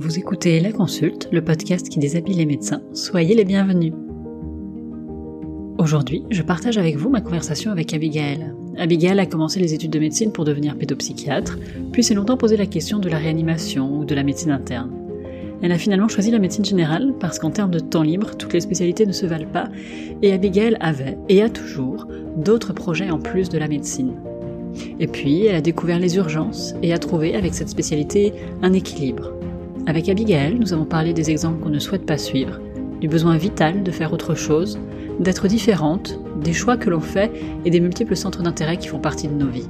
Vous écoutez La Consulte, le podcast qui déshabille les médecins. Soyez les bienvenus. Aujourd'hui, je partage avec vous ma conversation avec Abigail. Abigail a commencé les études de médecine pour devenir pédopsychiatre, puis s'est longtemps posé la question de la réanimation ou de la médecine interne. Elle a finalement choisi la médecine générale parce qu'en termes de temps libre, toutes les spécialités ne se valent pas, et Abigail avait, et a toujours, d'autres projets en plus de la médecine. Et puis, elle a découvert les urgences et a trouvé, avec cette spécialité, un équilibre. Avec Abigail, nous avons parlé des exemples qu'on ne souhaite pas suivre, du besoin vital de faire autre chose, d'être différente, des choix que l'on fait et des multiples centres d'intérêt qui font partie de nos vies.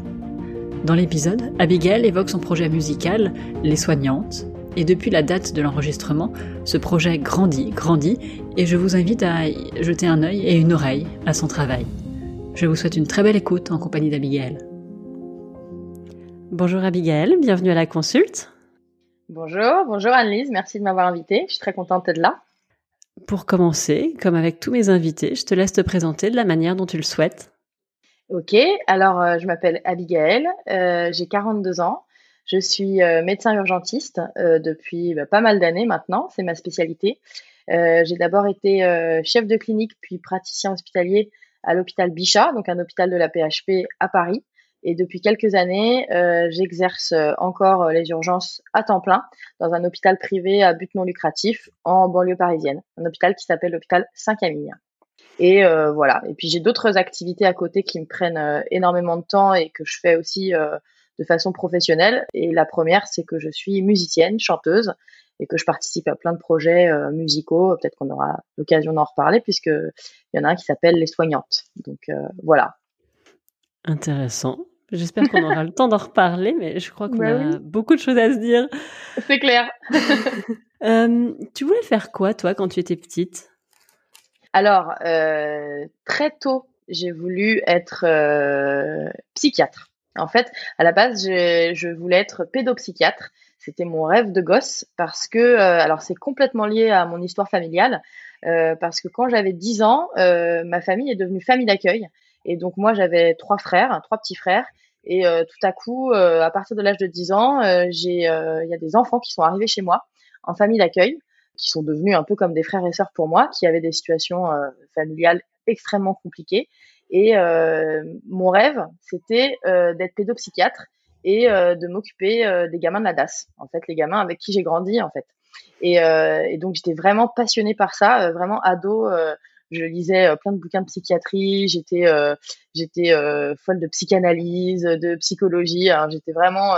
Dans l'épisode, Abigail évoque son projet musical, Les Soignantes, et depuis la date de l'enregistrement, ce projet grandit, grandit, et je vous invite à jeter un œil et une oreille à son travail. Je vous souhaite une très belle écoute en compagnie d'Abigail. Bonjour Abigail, bienvenue à la consulte. Bonjour, bonjour Annelise, merci de m'avoir invitée, je suis très contente d'être là. Pour commencer, comme avec tous mes invités, je te laisse te présenter de la manière dont tu le souhaites. Ok, alors euh, je m'appelle Abigail, euh, j'ai 42 ans, je suis euh, médecin urgentiste depuis bah, pas mal d'années maintenant, c'est ma spécialité. j'ai d'abord été chef de clinique puis praticien hospitalier à l'hôpital Bichat, donc un hôpital de la PHP à Paris. Et depuis quelques années, euh, j'exerce euh, encore euh, les urgences à temps plein dans un hôpital privé à but non lucratif en banlieue parisienne, un hôpital qui s'appelle l'hôpital Saint-Camille. Et voilà. Et puis j'ai d'autres activités à côté qui me prennent énormément de temps et que je fais aussi de façon professionnelle. Et la première, c'est que je suis musicienne, chanteuse, et que je participe à plein de projets musicaux. Peut-être qu'on aura l'occasion d'en reparler puisque il y en a un qui s'appelle Les Soignantes. Donc voilà. Intéressant. J'espère qu'on aura le temps d'en reparler, mais je crois qu'on bah a beaucoup de choses à se dire. C'est clair. Euh, tu voulais faire quoi, toi, quand tu étais petite? Alors, euh, très tôt, j'ai voulu être euh, psychiatre. En fait, à la base, je, voulais être pédopsychiatre. C'était mon rêve de gosse parce que, alors c'est complètement lié à mon histoire familiale, parce que quand j'avais 10 ans, ma famille est devenue famille d'accueil. Et donc moi j'avais trois frères, trois petits frères. Et euh, tout à coup, euh, à partir de l'âge de 10 ans, euh, j'ai, il y a des enfants qui sont arrivés chez moi en famille d'accueil, qui sont devenus un peu comme des frères et sœurs pour moi, qui avaient des situations familiales extrêmement compliquées. Et mon rêve, c'était d'être pédopsychiatre et de m'occuper des gamins de la DAS. En fait, les gamins avec qui j'ai grandi, en fait. Et, et donc, j'étais vraiment passionnée par ça, vraiment ado je lisais euh, plein de bouquins de psychiatrie, j'étais euh, j'étais euh, folle de psychanalyse, de psychologie. j'étais vraiment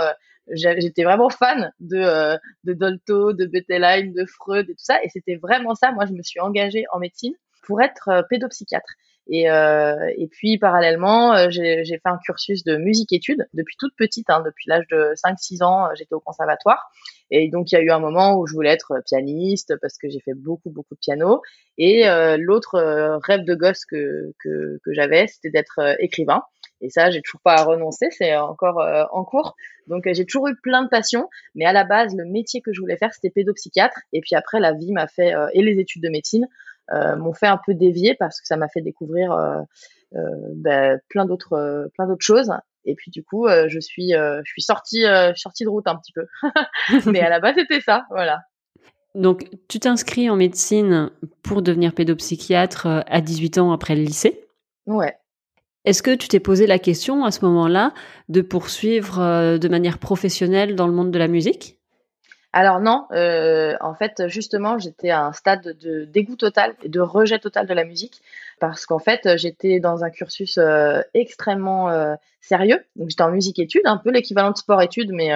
j'étais vraiment fan de de Dolto, de Bettelheim, de Freud et tout ça. Et c'était vraiment ça. Moi, je me suis engagée en médecine pour être pédopsychiatre. Et, euh, et puis parallèlement, euh, j'ai fait un cursus de musique-études depuis toute petite, hein, depuis l'âge de 5-6 ans, euh, j'étais au conservatoire. Et donc il y a eu un moment où je voulais être pianiste parce que j'ai fait beaucoup beaucoup de piano. Et euh, l'autre rêve de gosse que que, que j'avais, c'était d'être écrivain. Et ça, j'ai toujours pas à renoncer, c'est encore en cours. Donc j'ai toujours eu plein de passions, mais à la base, le métier que je voulais faire, c'était pédopsychiatre. Et puis après, la vie m'a fait et les études de médecine m'ont fait un peu dévier parce que ça m'a fait découvrir euh, euh, ben, plein d'autres plein d'autres choses. Et puis du coup, je suis je suis sortie sortie de route un petit peu. Mais à la base, c'était ça, voilà. Donc, tu t'inscris en médecine pour devenir pédopsychiatre à 18 ans après le lycée Ouais. Est-ce que tu t'es posé la question à ce moment-là de poursuivre de manière professionnelle dans le monde de la musique? Alors non, euh, en fait, justement, j'étais à un stade de dégoût total et de rejet total de la musique parce qu'en fait, j'étais dans un cursus euh, extrêmement euh, sérieux. Donc j'étais en musique études, un peu l'équivalent de sport études, mais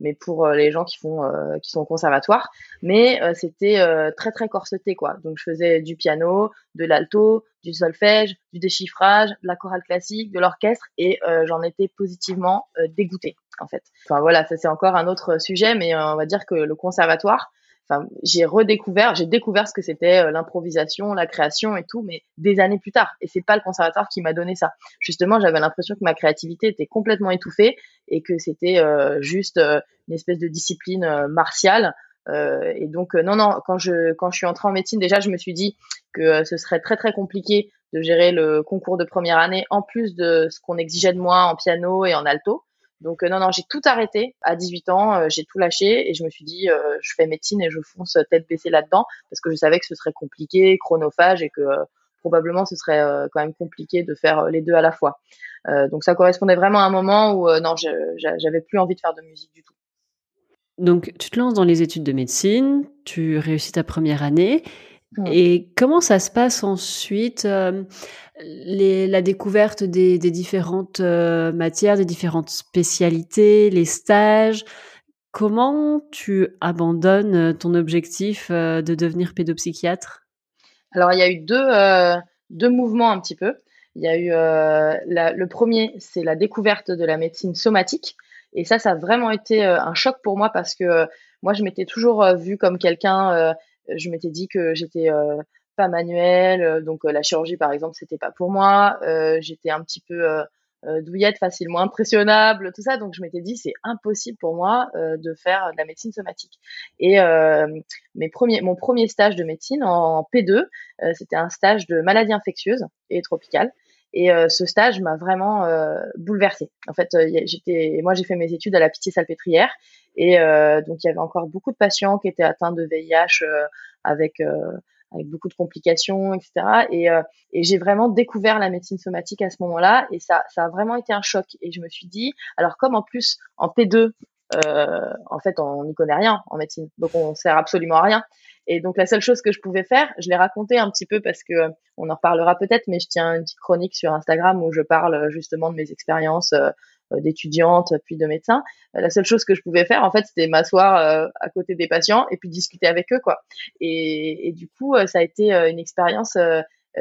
mais pour les gens qui font qui sont au conservatoire. Mais c'était très très corseté quoi. Donc je faisais du piano, de l'alto, du solfège, du déchiffrage, de la chorale classique, de l'orchestre, et j'en étais positivement dégoûtée en fait. Enfin voilà, ça c'est encore un autre sujet, mais euh, on va dire que le conservatoire, enfin j'ai redécouvert, j'ai découvert ce que c'était euh, l'improvisation, la création et tout, mais des années plus tard. Et c'est pas le conservatoire qui m'a donné ça. Justement, j'avais l'impression que ma créativité était complètement étouffée et que c'était euh, juste une espèce de discipline martiale. et donc non non, quand je quand je suis entrée en médecine, déjà je me suis dit que ce serait très très compliqué de gérer le concours de première année en plus de ce qu'on exigeait de moi en piano et en alto. Donc non, non, j'ai tout arrêté à 18 ans, j'ai tout lâché et je me suis dit, je fais médecine et je fonce tête baissée là-dedans parce que je savais que ce serait compliqué, chronophage et que probablement ce serait quand même compliqué de faire les deux à la fois. donc ça correspondait vraiment à un moment où non, j'avais plus envie de faire de musique du tout. Donc tu te lances dans les études de médecine, tu réussis ta première année et comment ça se passe ensuite, euh, les, la découverte des, des différentes euh, matières, des différentes spécialités, les stages? Comment tu abandonnes euh, ton objectif de devenir pédopsychiatre? Alors, il y a eu deux, deux mouvements un petit peu. Il y a eu la, le premier, c'est la découverte de la médecine somatique. Et ça, ça a vraiment été un choc pour moi parce que moi, je m'étais toujours vue comme quelqu'un je m'étais dit que j'étais euh, pas manuelle, euh, donc euh, la chirurgie par exemple c'était pas pour moi. j'étais un petit peu douillette, facilement impressionnable, tout ça. Donc je m'étais dit c'est impossible pour moi de faire de la médecine somatique. Et mes premiers, mon premier stage de médecine en P2, c'était un stage de maladies infectieuses et tropicales. Et ce stage m'a vraiment bouleversée. En fait, j'étais, moi j'ai fait mes études à la Pitié-Salpêtrière et euh, donc il y avait encore beaucoup de patients qui étaient atteints de VIH euh, avec euh, avec beaucoup de complications, etc. Et, et j'ai vraiment découvert la médecine somatique à ce moment-là, et ça, ça a vraiment été un choc. Et je me suis dit, alors comme en plus en P2, euh, en fait, on n'y connaît rien en médecine, donc on sert absolument à rien. Et donc la seule chose que je pouvais faire, je l'ai raconté un petit peu parce que on en reparlera peut-être, mais je tiens une petite chronique sur Instagram où je parle justement de mes expériences euh, d'étudiante puis de médecin. Euh, la seule chose que je pouvais faire, en fait, c'était m'asseoir euh, à côté des patients et puis discuter avec eux, quoi. Et du coup, ça a été une expérience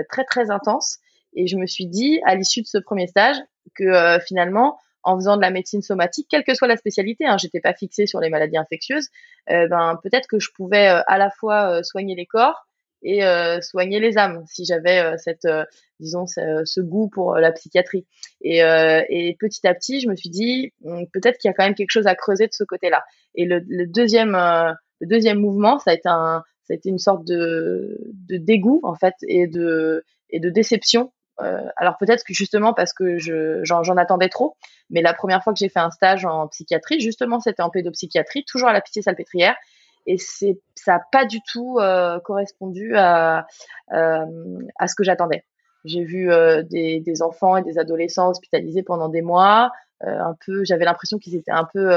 très très intense. Et je me suis dit, à l'issue de ce premier stage, que finalement, en faisant de la médecine somatique, quelle que soit la spécialité, hein, j'étais pas fixée sur les maladies infectieuses, ben peut-être que je pouvais à la fois soigner les corps et soigner les âmes si j'avais cette disons ce, goût pour la psychiatrie. Et, et, petit à petit je me suis dit hmm, peut-être qu'il y a quand même quelque chose à creuser de ce côté-là. Et le, le deuxième le deuxième mouvement ça a été un ça a été une sorte de, de dégoût en fait et de et de déception alors peut-être que justement parce que je j'en attendais trop, mais la première fois que j'ai fait un stage en psychiatrie, justement c'était en pédopsychiatrie, toujours à la Pitié-Salpêtrière, et c'est ça n'a pas du tout euh, correspondu à, euh, à ce que j'attendais. J'ai vu euh, des, des, enfants et des adolescents hospitalisés pendant des mois, un peu, j'avais l'impression qu'ils étaient un peu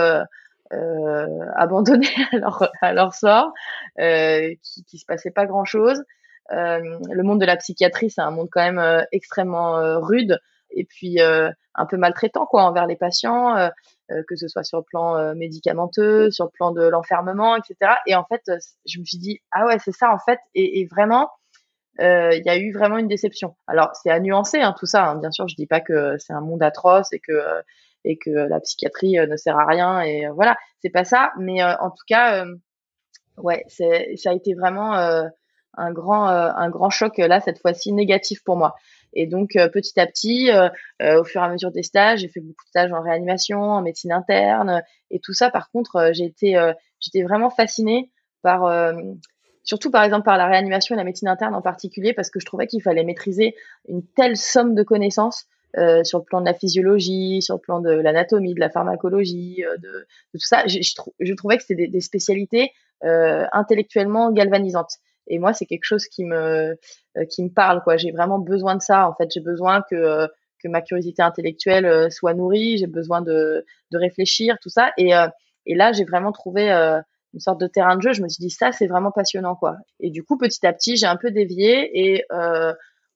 abandonnés à leur, à leur sort, qui, qui se passait pas grand chose. Le monde de la psychiatrie, c'est un monde quand même extrêmement rude et puis un peu maltraitant quoi envers les patients. Euh, que ce soit sur le plan euh, médicamenteux, sur le plan de l'enfermement, etc. Et en fait, euh, je me suis dit ah ouais c'est ça en fait et, et vraiment il y a eu vraiment une déception. Alors c'est à nuancer hein, tout ça. Hein. Bien sûr, je dis pas que c'est un monde atroce et que et que la psychiatrie ne sert à rien et voilà, c'est pas ça. Mais en tout cas, ouais, c'est ça a été vraiment un grand un grand choc là cette fois-ci négatif pour moi. Et donc euh, petit à petit, euh, euh, au fur et à mesure des stages, j'ai fait beaucoup de stages en réanimation, en médecine interne et tout ça. Par contre, j'ai été j'étais vraiment fascinée par surtout par exemple par la réanimation et la médecine interne en particulier, parce que je trouvais qu'il fallait maîtriser une telle somme de connaissances euh, sur le plan de la physiologie, sur le plan de l'anatomie, de la pharmacologie, de, tout ça. Je, trouvais que c'était des, spécialités euh, intellectuellement galvanisantes. Et moi, c'est quelque chose qui me euh, qui me parle. Quoi, j'ai vraiment besoin de ça. En fait, j'ai besoin que euh, que ma curiosité intellectuelle euh, soit nourrie. J'ai besoin de de réfléchir, tout ça. Et et là, j'ai vraiment trouvé une sorte de terrain de jeu. Je me suis dit ça, c'est vraiment passionnant, quoi. Et du coup, petit à petit, j'ai un peu dévié et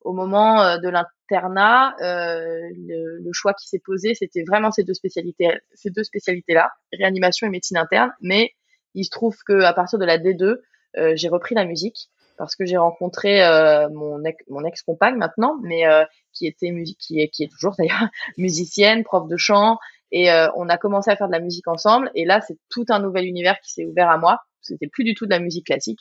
au moment de l'internat, euh, le, le, choix qui s'est posé, c'était vraiment ces deux spécialités, ces deux spécialités-là, réanimation et médecine interne. Mais il se trouve que à partir de la D2, euh, j'ai repris la musique parce que j'ai rencontré euh, mon ex, mon ex compagne maintenant, mais euh, qui était qui est qui est toujours d'ailleurs musicienne, prof de chant, et on a commencé à faire de la musique ensemble. Et là, c'est tout un nouvel univers qui s'est ouvert à moi. C'était plus du tout de la musique classique.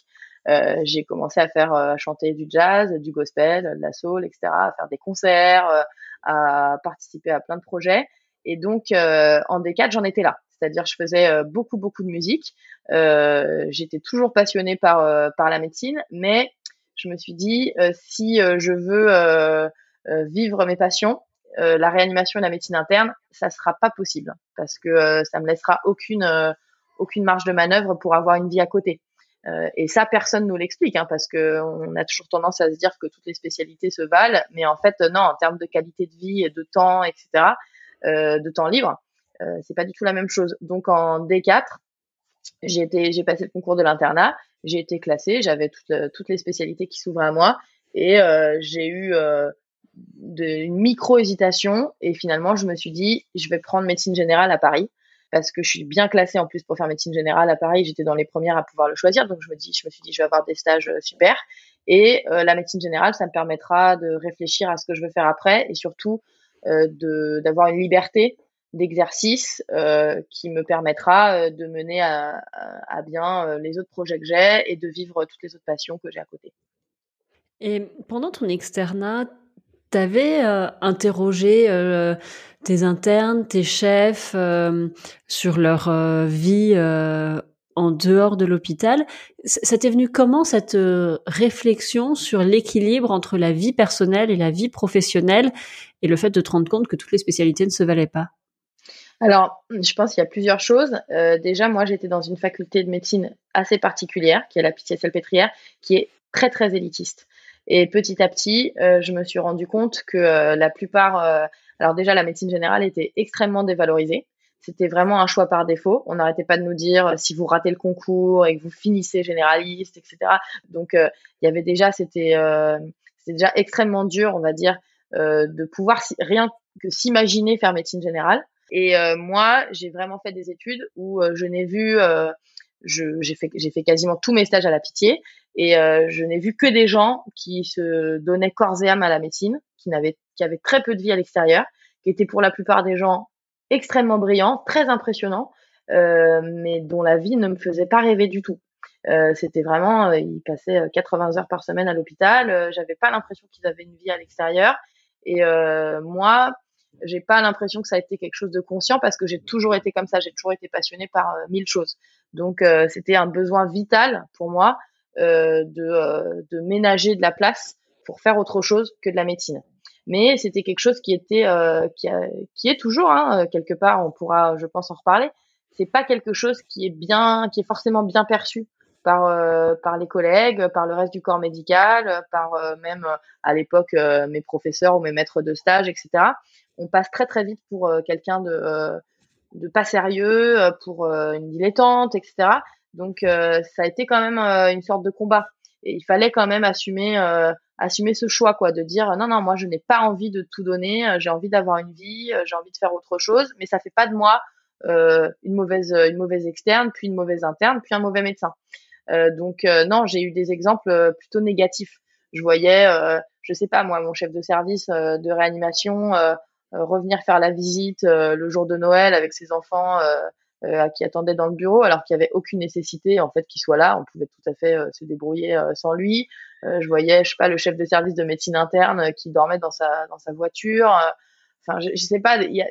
Euh, j'ai commencé à faire à chanter du jazz, du gospel, de la soul, etc., à faire des concerts, à participer à plein de projets. Et donc en D4, j'en étais là c'est-à-dire je faisais euh, beaucoup beaucoup de musique. Euh, j'étais toujours passionnée par euh, par la médecine, mais je me suis dit si je veux vivre mes passions la réanimation et la médecine interne, ça sera pas possible parce que ça me laissera aucune marge de manœuvre pour avoir une vie à côté. Et ça, personne nous l'explique, hein, parce que on a toujours tendance à se dire que toutes les spécialités se valent, mais en fait, non, en termes de qualité de vie et de temps, etc., de temps libre, euh, c'est pas du tout la même chose. Donc en D4, j'ai été, j'ai passé le concours de l'internat, j'ai été classée, j'avais toutes, toutes les spécialités qui s'ouvraient à moi, et euh, j'ai eu euh, une micro hésitation, et finalement, je me suis dit, je vais prendre médecine générale à Paris parce que je suis bien classée en plus pour faire médecine générale à Paris. J'étais dans les premières à pouvoir le choisir, donc je me dis, je me suis dit, je vais avoir des stages euh, super. Et euh, la médecine générale, ça me permettra de réfléchir à ce que je veux faire après et surtout euh, de d'avoir une liberté d'exercice euh, qui me permettra euh, de mener à, bien les autres projets que j'ai et de vivre toutes les autres passions que j'ai à côté. Et pendant ton externat, T'avais euh, interrogé euh, tes internes, tes chefs euh, sur leur euh, vie euh, en dehors de l'hôpital. Ça t'est venu comment cette réflexion sur l'équilibre entre la vie personnelle et la vie professionnelle et le fait de te rendre compte que toutes les spécialités ne se valaient pas? Alors, je pense qu'il y a plusieurs choses. Euh, déjà, moi, j'étais dans une faculté de médecine assez particulière, qui est la Pitié-Salpêtrière, qui est très, très élitiste. Et petit à petit, euh, je me suis rendu compte que euh, la plupart, euh, alors déjà la médecine générale était extrêmement dévalorisée. C'était vraiment un choix par défaut. On n'arrêtait pas de nous dire si vous ratez le concours et que vous finissez généraliste, etc. Donc il y avait déjà, c'était déjà extrêmement dur, on va dire, de pouvoir rien que s'imaginer faire médecine générale. Et moi, j'ai vraiment fait des études où je n'ai vu j'ai fait, j'ai fait quasiment tous mes stages à la pitié et euh, je n'ai vu que des gens qui se donnaient corps et âme à la médecine, qui n'avaient, qui avaient très peu de vie à l'extérieur, qui étaient pour la plupart des gens extrêmement brillants, très impressionnants, euh, mais dont la vie ne me faisait pas rêver du tout. Euh, c'était vraiment, euh, ils passaient 80 heures par semaine à l'hôpital. Euh, j'avais pas l'impression qu'ils avaient une vie à l'extérieur. Et euh, moi, j'ai pas l'impression que ça a été quelque chose de conscient parce que j'ai toujours été comme ça. J'ai toujours été passionnée par mille choses. Donc euh, c'était un besoin vital pour moi euh, de, euh, de ménager de la place pour faire autre chose que de la médecine. Mais c'était quelque chose qui était qui, a, qui est toujours hein, quelque part. On pourra, je pense, en reparler. C'est pas quelque chose qui est bien, qui est forcément bien perçu par euh, par les collègues, par le reste du corps médical, par euh, même à l'époque euh, mes professeurs ou mes maîtres de stage, etc. On passe très très vite pour quelqu'un de de pas sérieux, euh, pour euh, une dilettante, etc. Donc euh, ça a été quand même une sorte de combat. Et il fallait quand même assumer assumer ce choix quoi de dire non non moi je n'ai pas envie de tout donner j'ai envie d'avoir une vie j'ai envie de faire autre chose mais ça fait pas de moi euh, une mauvaise une mauvaise externe puis une mauvaise interne puis un mauvais médecin euh, donc euh, non j'ai eu des exemples plutôt négatifs je voyais je sais pas moi mon chef de service de réanimation euh, revenir faire la visite euh, le jour de Noël avec ses enfants euh, qui attendaient dans le bureau alors qu'il n'y avait aucune nécessité en fait qu'il soit là. On pouvait tout à fait se débrouiller sans lui. je voyais, je sais pas, le chef de service de médecine interne qui dormait dans sa dans sa voiture. Enfin, je, je sais pas, il y,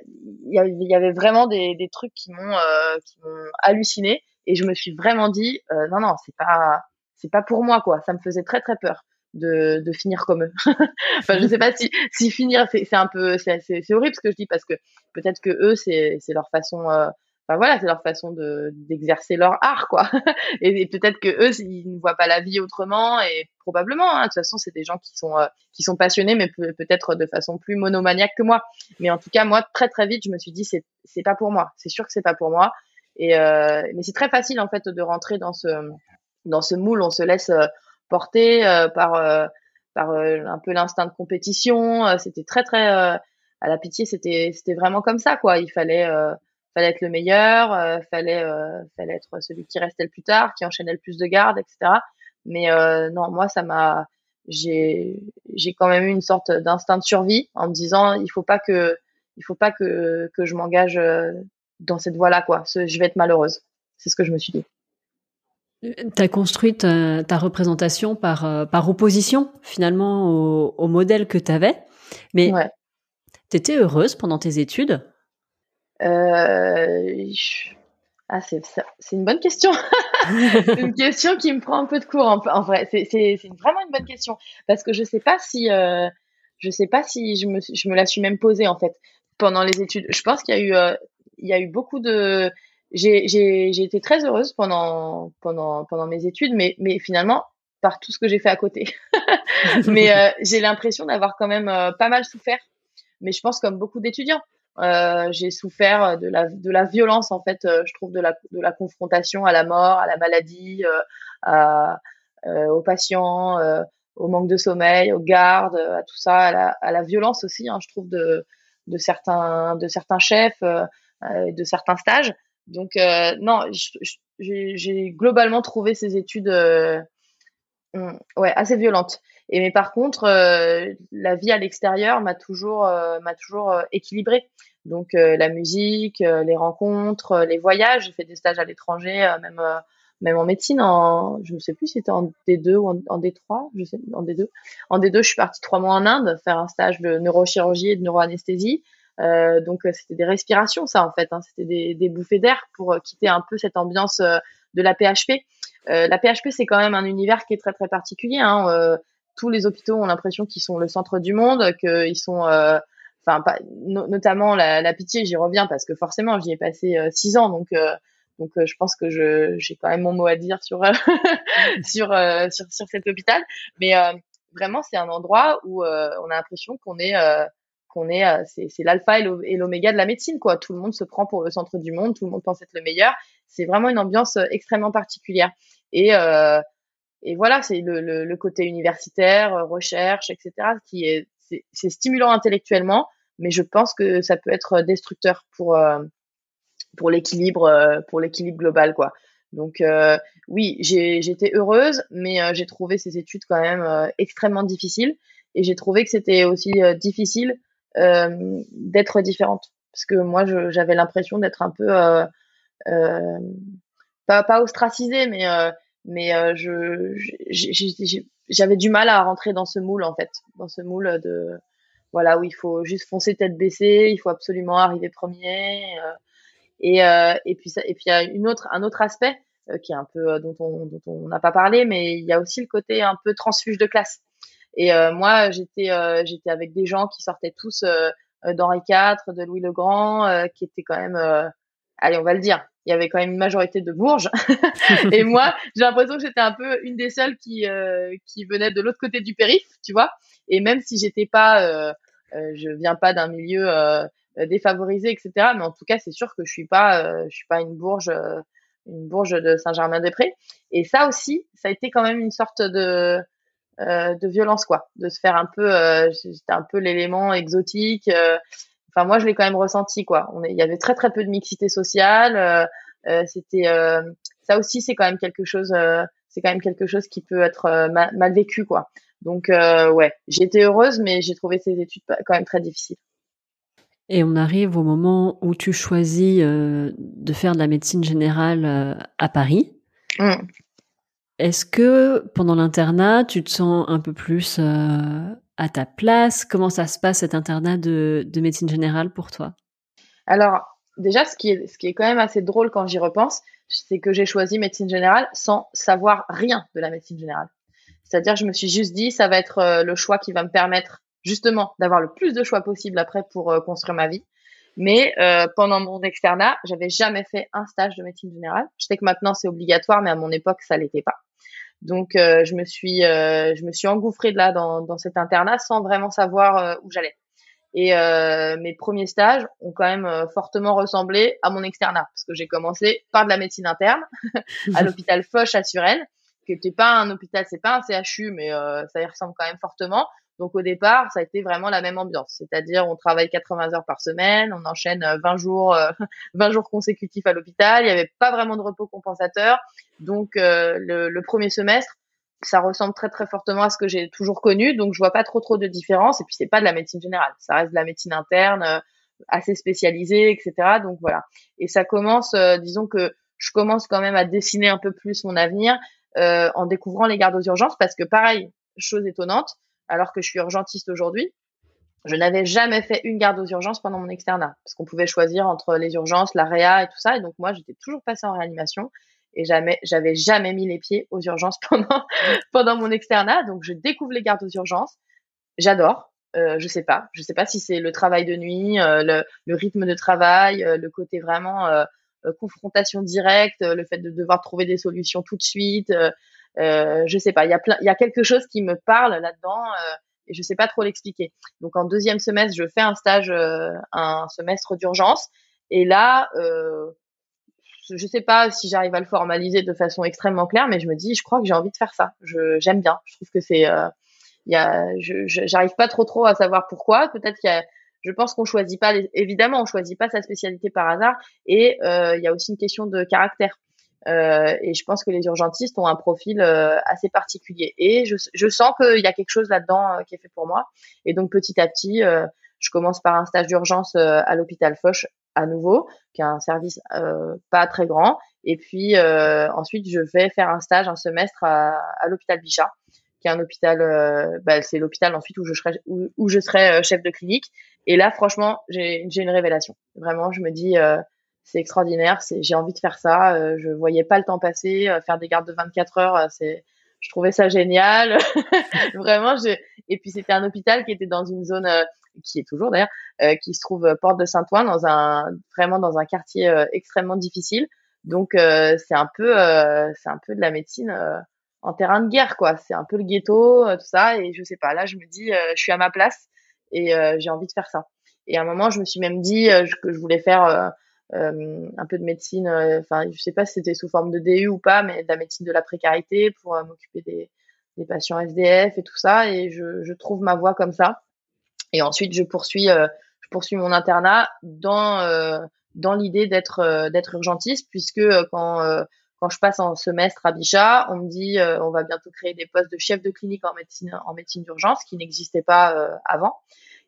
y, avait vraiment des, des trucs qui m'ont qui m'ont halluciné et je me suis vraiment dit non non c'est pas c'est pas pour moi quoi. Ça me faisait très très peur de, de finir comme eux. enfin, je sais pas si, si finir, c'est un peu, c'est horrible ce que je dis parce que peut-être que eux, c'est leur façon, euh, enfin voilà, c'est leur façon de d'exercer leur art, quoi. et, peut-être que eux, ils ne voient pas la vie autrement et probablement, hein, de toute façon, c'est des gens qui sont euh, qui sont passionnés, mais peut-être de façon plus monomaniaque que moi. Mais en tout cas, moi, très très vite, je me suis dit, c'est c'est pas pour moi. C'est sûr que c'est pas pour moi. Et euh, mais c'est très facile en fait de rentrer dans ce dans ce moule. On se laisse euh, porté euh, par euh, par euh, un peu l'instinct de compétition. c'était très très à la pitié, c'était c'était vraiment comme ça quoi. Il fallait fallait être le meilleur, euh, fallait euh, fallait être celui qui restait le plus tard, qui enchaînait le plus de gardes, etc. Mais euh, non, moi ça m'a j'ai j'ai quand même eu une sorte d'instinct de survie en me disant il faut pas que il faut pas que que je m'engage dans cette voie-là quoi. Je vais être malheureuse. C'est ce que je me suis dit. Tu as construit ta, ta, représentation par, euh, par opposition finalement au, au modèle que tu avais. Mais ouais. tu étais heureuse pendant tes études? Euh, Ah, c'est une bonne question. c'est une question qui me prend un peu de cours en, en vrai. C'est vraiment une bonne question parce que je sais pas si euh, je sais pas si je me, je me la suis même posée en fait pendant les études. Je pense qu'il y a eu, il y a eu beaucoup de, j'ai, été très heureuse pendant, pendant, pendant mes études, mais, mais finalement par tout ce que j'ai fait à côté. mais euh, j'ai l'impression d'avoir quand même euh, pas mal souffert. Mais je pense comme beaucoup d'étudiants. Euh, j'ai souffert de la, de la violence en fait, je trouve de la, de la confrontation à la mort, à la maladie, à, aux patients, au manque de sommeil, aux gardes, à tout ça, à la, à la violence aussi, hein, je trouve de, de certains, de certains chefs, de certains stages. Donc non, j'ai globalement trouvé ces études Mmh, ouais, assez violente. Et mais par contre, euh, la vie à l'extérieur m'a toujours, euh, m'a toujours euh, équilibrée. Donc la musique, les rencontres, les voyages. J'ai fait des stages à l'étranger, même même en médecine. En, je ne sais plus si c'était en D2 ou en, D3. Je sais en D2. En D2, je suis partie trois mois en Inde faire un stage de neurochirurgie et de neuroanesthésie. Donc c'était des respirations, ça en fait. Hein. C'était des, des bouffées d'air pour quitter un peu cette ambiance de la PHP. Euh, la PHP, c'est quand même un univers qui est très très particulier. Hein. Euh, tous les hôpitaux ont l'impression qu'ils sont le centre du monde, qu'ils sont, euh, enfin, notamment la, la pitié. J'y reviens parce que forcément, j'y ai passé six ans, donc donc je pense que je j'ai quand même mon mot à dire sur sur, sur sur cet hôpital. Mais vraiment, c'est un endroit où on a l'impression qu'on est qu'on est c'est l'alpha et l'oméga de la médecine quoi. Tout le monde se prend pour le centre du monde, tout le monde pense être le meilleur. C'est vraiment une ambiance extrêmement particulière. Et, euh, et voilà, c'est le, côté universitaire, euh, recherche, etc., qui est, c'est stimulant intellectuellement, mais je pense que ça peut être destructeur pour euh, pour l'équilibre euh, pour l'équilibre global quoi. Donc euh, oui, j'étais heureuse, mais j'ai trouvé ces études quand même extrêmement difficiles et j'ai trouvé que c'était aussi difficile d'être différente parce que moi j'avais l'impression d'être un peu pas, pas ostracisé, mais euh, mais euh, je j'avais du mal à rentrer dans ce moule en fait, dans ce moule de voilà où il faut juste foncer tête baissée, il faut absolument arriver premier. Euh, et et puis et puis il y a une autre un autre aspect qui est un peu dont on dont on n'a pas parlé, mais il y a aussi le côté un peu transfuge de classe. Et moi j'étais j'étais avec des gens qui sortaient tous d'Henri IV, de Louis le Grand, qui étaient quand même allez on va le dire il y avait quand même une majorité de Bourges. et moi, j'ai l'impression que j'étais un peu une des seules qui euh, qui venait de l'autre côté du périph, tu vois. Et même si j'étais pas, euh, euh, je viens pas d'un milieu euh, défavorisé, etc. Mais en tout cas, c'est sûr que je suis pas, euh, je suis pas une Bourge, une Bourge de Saint-Germain-des-Prés. Et ça aussi, ça a été quand même une sorte de de violence, quoi, de se faire un peu, c'était un peu l'élément exotique. Enfin, moi, je l'ai quand même ressenti, quoi. On il y avait très très peu de mixité sociale. Euh, euh c'était euh, ça aussi, c'est quand même quelque chose. Euh, c'est quand même quelque chose qui peut être mal, vécu, quoi. Donc, ouais, j'ai été heureuse, mais j'ai trouvé ces études quand même très difficiles. Et on arrive au moment où tu choisis de faire de la médecine générale à Paris. Mmh. Est-ce que pendant l'internat, tu te sens un peu plus à ta place? Comment ça se passe cet internat de, de médecine générale pour toi? Alors, déjà, ce qui, est, ce qui est quand même assez drôle quand j'y repense, c'est que j'ai choisi médecine générale sans savoir rien de la médecine générale. C'est-à-dire, je me suis juste dit, ça va être euh, le choix qui va me permettre justement d'avoir le plus de choix possible après pour euh, construire ma vie. Mais euh, pendant mon externat, j'avais jamais fait un stage de médecine générale. Je sais que maintenant c'est obligatoire, mais à mon époque ça l'était pas. Donc euh, je me suis euh, je me suis engouffrée de là dans, dans cet internat sans vraiment savoir euh, où j'allais. Et mes premiers stages ont quand même fortement ressemblé à mon externat parce que j'ai commencé par de la médecine interne à l'hôpital Foch à Suresnes, qui n'était pas un hôpital, c'est pas un CHU, mais ça y ressemble quand même fortement. Donc au départ, ça a été vraiment la même ambiance, c'est-à-dire on travaille 80 heures par semaine, on enchaîne 20 euh, jours, 20 euh, jours consécutifs à l'hôpital. Il n'y avait pas vraiment de repos compensateur, donc euh, le, le, premier semestre, ça ressemble très très fortement à ce que j'ai toujours connu, donc je vois pas trop trop de différence. Et puis c'est pas de la médecine générale, ça reste de la médecine interne, assez spécialisée, etc. Donc voilà. Et ça commence, disons que je commence quand même à dessiner un peu plus mon avenir en découvrant les gardes aux urgences, parce que pareil, chose étonnante alors que je suis urgentiste aujourd'hui, je n'avais jamais fait une garde aux urgences pendant mon externat, parce qu'on pouvait choisir entre les urgences, la réa et tout ça. Et donc moi, j'étais toujours passée en réanimation et jamais, j'avais jamais mis les pieds aux urgences pendant pendant mon externat. Donc je découvre les gardes aux urgences. J'adore. Euh, je sais pas. Je sais pas si c'est le travail de nuit, euh, le, rythme de travail, euh, le côté vraiment euh, confrontation directe, le fait de devoir trouver des solutions tout de suite. Je sais pas. Il y a plein, il y a quelque chose qui me parle là-dedans et je sais pas trop l'expliquer. Donc en deuxième semestre, je fais un stage, un semestre d'urgence et là. je sais pas si j'arrive à le formaliser de façon extrêmément claire, mais je me dis, je crois que j'ai envie de faire ça. Je, j'aime bien. Je trouve que c'est, il y a, j'arrive pas trop trop à savoir pourquoi. Peut-être qu'il y a, je pense qu'on choisit pas, évidemment, on choisit pas sa spécialité par hasard. Et euh, il y a aussi une question de caractère. Euh, et je pense que les urgentistes ont un profil euh, assez particulier. Et je, sens qu'il y a quelque chose là-dedans euh, qui est fait pour moi. Et donc petit à petit, je commence par un stage d'urgence à l'hôpital Foch à nouveau, qui est un service pas très grand. Et puis ensuite, je vais faire un stage, un semestre à, l'hôpital Bichat qui est un hôpital, bah, c'est l'hôpital ensuite où je serai où, je serai chef de clinique. Et là, franchement, j'ai une révélation. Vraiment, je me dis, c'est extraordinaire, c'est j'ai envie de faire ça. Euh, je voyais pas le temps passer, faire des gardes de 24 heures, c'est je trouvais ça génial. Vraiment, je... et puis c'était un hôpital qui était dans une zone qui est toujours d'ailleurs, qui se trouve porte de Saint-Ouen, dans un vraiment dans un quartier extrêmement difficile. Donc c'est un peu c'est un peu de la médecine en terrain de guerre, quoi. C'est un peu le ghetto, euh, tout ça. Et je sais pas, là, je me dis, euh, je suis à ma place et euh, j'ai envie de faire ça. Et à un moment, je me suis même dit que je voulais faire un peu de médecine. Enfin, je sais pas si c'était sous forme de DU ou pas, mais de la médecine de la précarité pour m'occuper des, patients SDF et tout ça. Et je, je, trouve ma voie comme ça. Et ensuite, je poursuis, je poursuis mon internat dans dans l'idée d'être d'être urgentiste, puisque quand quand je passe en semestre à Bichat, on me dit euh, on va bientôt créer des postes de chef de clinique en médecine en médecine d'urgence qui n'existaient pas euh, avant.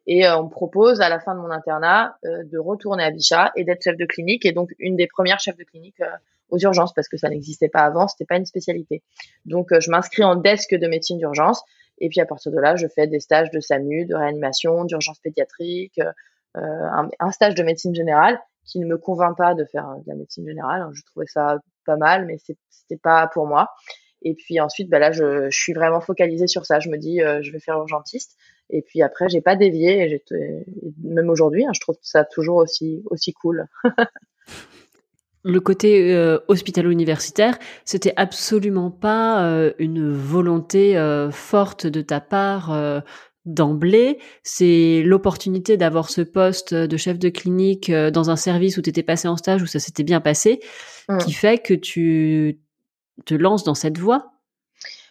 Et euh, on me propose à la fin de mon internat de retourner à Bichat et d'être chef de clinique et donc une des premières chefs de clinique aux urgences parce que ça n'existait pas avant, c'était pas une spécialité. Donc je m'inscris en desk de médecine d'urgence et puis à partir de là, je fais des stages de SAMU, de réanimation, d'urgence pédiatrique, un, un, stage de médecine générale qui ne me convainc pas de faire de la médecine générale. Je trouvais ça pas mal, mais c'était pas pour moi. Et puis ensuite, bah là, je, je, suis vraiment focalisée sur ça. Je me dis, euh, je vais faire urgentiste. Et puis après, j'ai pas dévié. Et même aujourd'hui, hein, je trouve ça toujours aussi aussi cool. Le côté euh, hospitalo-universitaire, c'était absolument pas euh, une volonté euh, forte de ta part d'emblée, c'est l'opportunité d'avoir ce poste de chef de clinique dans un service où tu étais passé en stage, où ça s'était bien passé, mmh. qui fait que tu te lances dans cette voie.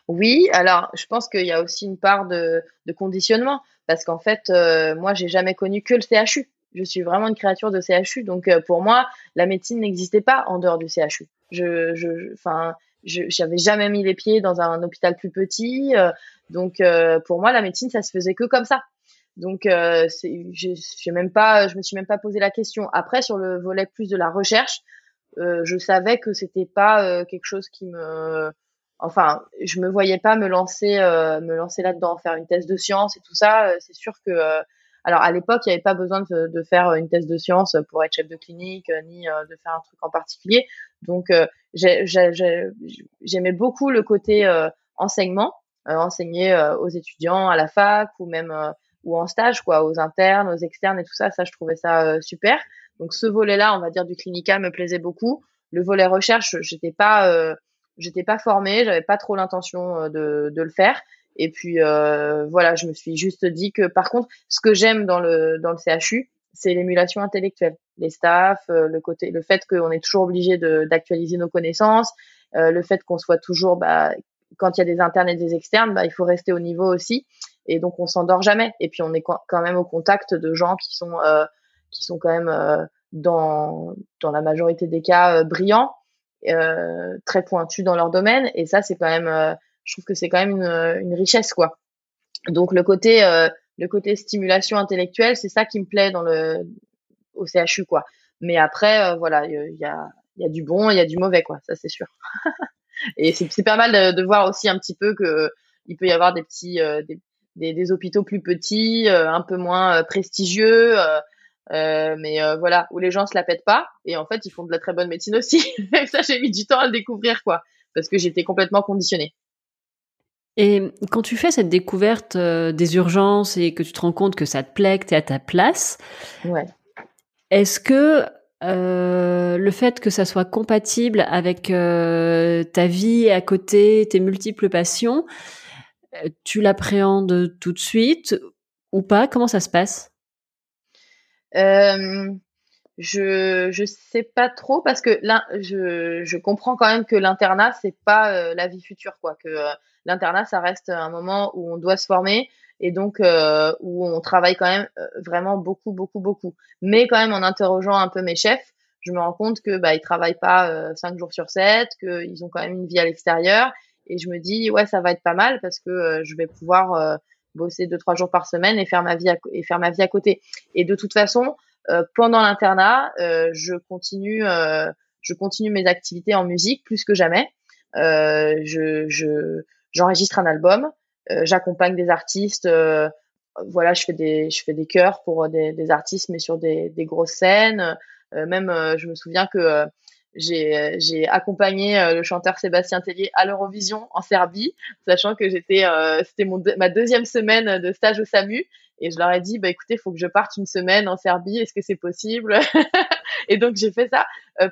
Oui, alors je pense qu'il y a aussi une part de, de conditionnement, parce qu'en fait, euh, moi, j'ai jamais connu que le CHU. Je suis vraiment une créature de CHU, donc euh, pour moi, la médecine n'existait pas en dehors du CHU. Je, je, enfin, je n'avais jamais mis les pieds dans un hôpital plus petit. Euh, donc euh, pour moi, la médecine, ça se faisait que comme ça. Donc euh, j'ai même pas, je me suis même pas posé la question. Après, sur le volet plus de la recherche, euh, je savais que c'était pas quelque chose qui me, enfin, je me voyais pas me lancer, me lancer là-dedans, faire une thèse de science et tout ça. c'est sûr que alors à l'époque, il n'y avait pas besoin de, de, faire une thèse de science pour être chef de clinique, ni de faire un truc en particulier. Donc j'aimais beaucoup le côté enseignement, enseigner aux étudiants à la fac ou même ou en stage quoi, aux internes, aux externes et tout ça. Ça, je trouvais ça super. Donc ce volet-là, on va dire du clinical, me plaisait beaucoup. Le volet recherche, j'étais pas j'étais pas formée, j'avais pas trop l'intention de, de le faire. Et puis euh, voilà, je me suis juste dit que par contre, ce que j'aime dans le dans le CHU, c'est l'émulation intellectuelle. Les staffs, euh, le côté, le fait qu'on est toujours obligé d'actualiser nos connaissances, euh, le fait qu'on soit toujours, bah, quand il y a des internes et des externes, bah, il faut rester au niveau aussi. Et donc on s'endort jamais. Et puis on est quand même au contact de gens qui sont euh, qui sont quand même euh, dans dans la majorité des cas brillants, très pointus dans leur domaine. Et ça c'est quand même je trouve que c'est quand même une, une, richesse quoi. Donc le côté euh, le côté stimulation intellectuelle, c'est ça qui me plaît dans le au CHU quoi. Mais après euh, voilà, il y a y a du bon, il y a du mauvais quoi, ça c'est sûr. Et c'est pas mal de, de, voir aussi un petit peu que il peut y avoir des petits euh, des, des, des, hôpitaux plus petits, un peu moins prestigieux. Mais voilà où les gens se la pètent pas et en fait ils font de la très bonne médecine aussi. ça j'ai mis du temps à le découvrir quoi parce que j'étais complètement conditionnée. Et quand tu fais cette découverte des urgences et que tu te rends compte que ça te plaît, que tu es à ta place, ouais. est-ce que le fait que ça soit compatible avec ta vie à côté, tes multiples passions, tu l'appréhendes tout de suite ou pas? Comment ça se passe? Euh, je je sais pas trop parce que là je je comprends quand même que l'internat c'est pas euh, la vie future quoi que euh, l'internat ça reste un moment où on doit se former et donc où on travaille quand même vraiment beaucoup beaucoup beaucoup. Mais quand même en interrogeant un peu mes chefs je me rends compte que bah ils travaillent pas cinq jours sur 7 qu'ils ont quand même une vie à l'extérieur et je me dis ouais ça va être pas mal parce que je vais pouvoir bosser deux trois jours par semaine et faire ma vie à, et faire ma vie à côté. Et de toute façon, euh, pendant l'internat, euh, je continue euh, je continue mes activités en musique plus que jamais. je je j'enregistre un album, j'accompagne des artistes. voilà, je fais des je fais des chœurs pour des, des artistes, mais sur des, des grosses scènes. même, je me souviens que euh, j'ai accompagné euh, le chanteur Sébastien Tellier à l'Eurovision en Serbie, sachant que j'étais euh, c'était ma deuxième semaine de stage au SAMU. Et je leur ai dit bah écoutez faut que je parte une semaine en Serbie est-ce que c'est possible et donc j'ai fait ça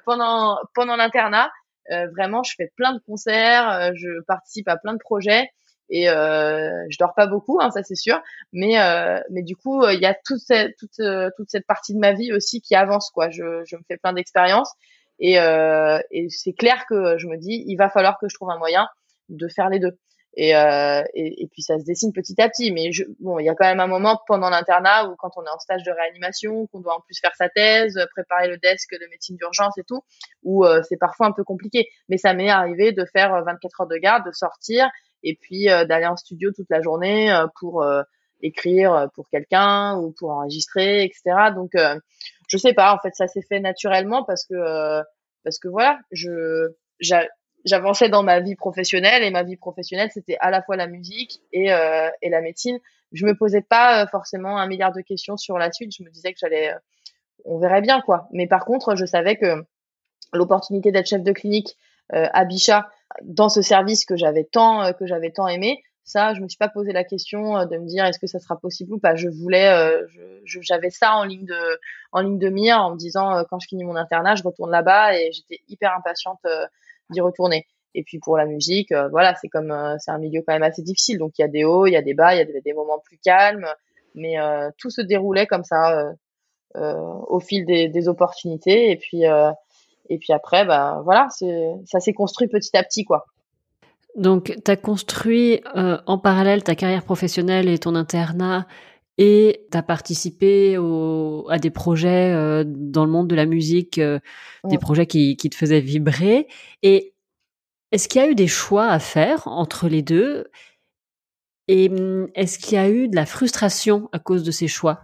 pendant pendant l'internat. Vraiment je fais plein de concerts je participe à plein de projets et euh, je dors pas beaucoup hein, ça c'est sûr. Mais mais du coup il y a toute cette toute toute cette partie de ma vie aussi qui avance quoi. Je je me fais plein d'expériences et, euh, et c'est clair que je me dis, il va falloir que je trouve un moyen de faire les deux. Et, euh, et, puis ça se dessine petit à petit. Mais je, bon, il y a quand même un moment pendant l'internat où quand on est en stage de réanimation, qu'on doit en plus faire sa thèse, préparer le desk de médecine d'urgence et tout, où euh, c'est parfois un peu compliqué. Mais ça m'est arrivé de faire 24 heures de garde, de sortir et puis euh, d'aller en studio toute la journée euh, pour écrire pour quelqu'un ou pour enregistrer, etc. Donc je sais pas, en fait, ça s'est fait naturellement parce que euh, parce que voilà, je j'avançais dans ma vie professionnelle et ma vie professionnelle c'était à la fois la musique et euh, et la médecine. Je me posais pas euh, forcément un milliard de questions sur la suite. Je me disais que j'allais, on verrait bien quoi. Mais par contre, je savais que l'opportunité d'être chef de clinique à Bichat dans ce service que j'avais tant que j'avais tant aimé, ça, je me suis pas posé la question euh, de me dire est-ce que ça sera possible ou pas. Je voulais, euh, j'avais ça en ligne de, en ligne de mire en me disant euh, quand je finis mon internat, je retourne là-bas et j'étais hyper impatiente d'y retourner. Et puis pour la musique, voilà, c'est comme, c'est un milieu quand même assez difficile. Donc il y a des hauts, il y a des bas, il y a des, moments plus calmes, mais tout se déroulait comme ça au fil des, des, opportunités. Et puis et puis après, bah voilà, ça s'est construit petit à petit, quoi. Donc, tu as construit euh, en parallèle ta carrière professionnelle et ton internat et tu as participé à des projets euh, dans le monde de la musique, euh, des projets qui, qui, te faisaient vibrer. Et est-ce qu'il y a eu des choix à faire entre les deux? Et hum, est-ce qu'il y a eu de la frustration à cause de ces choix?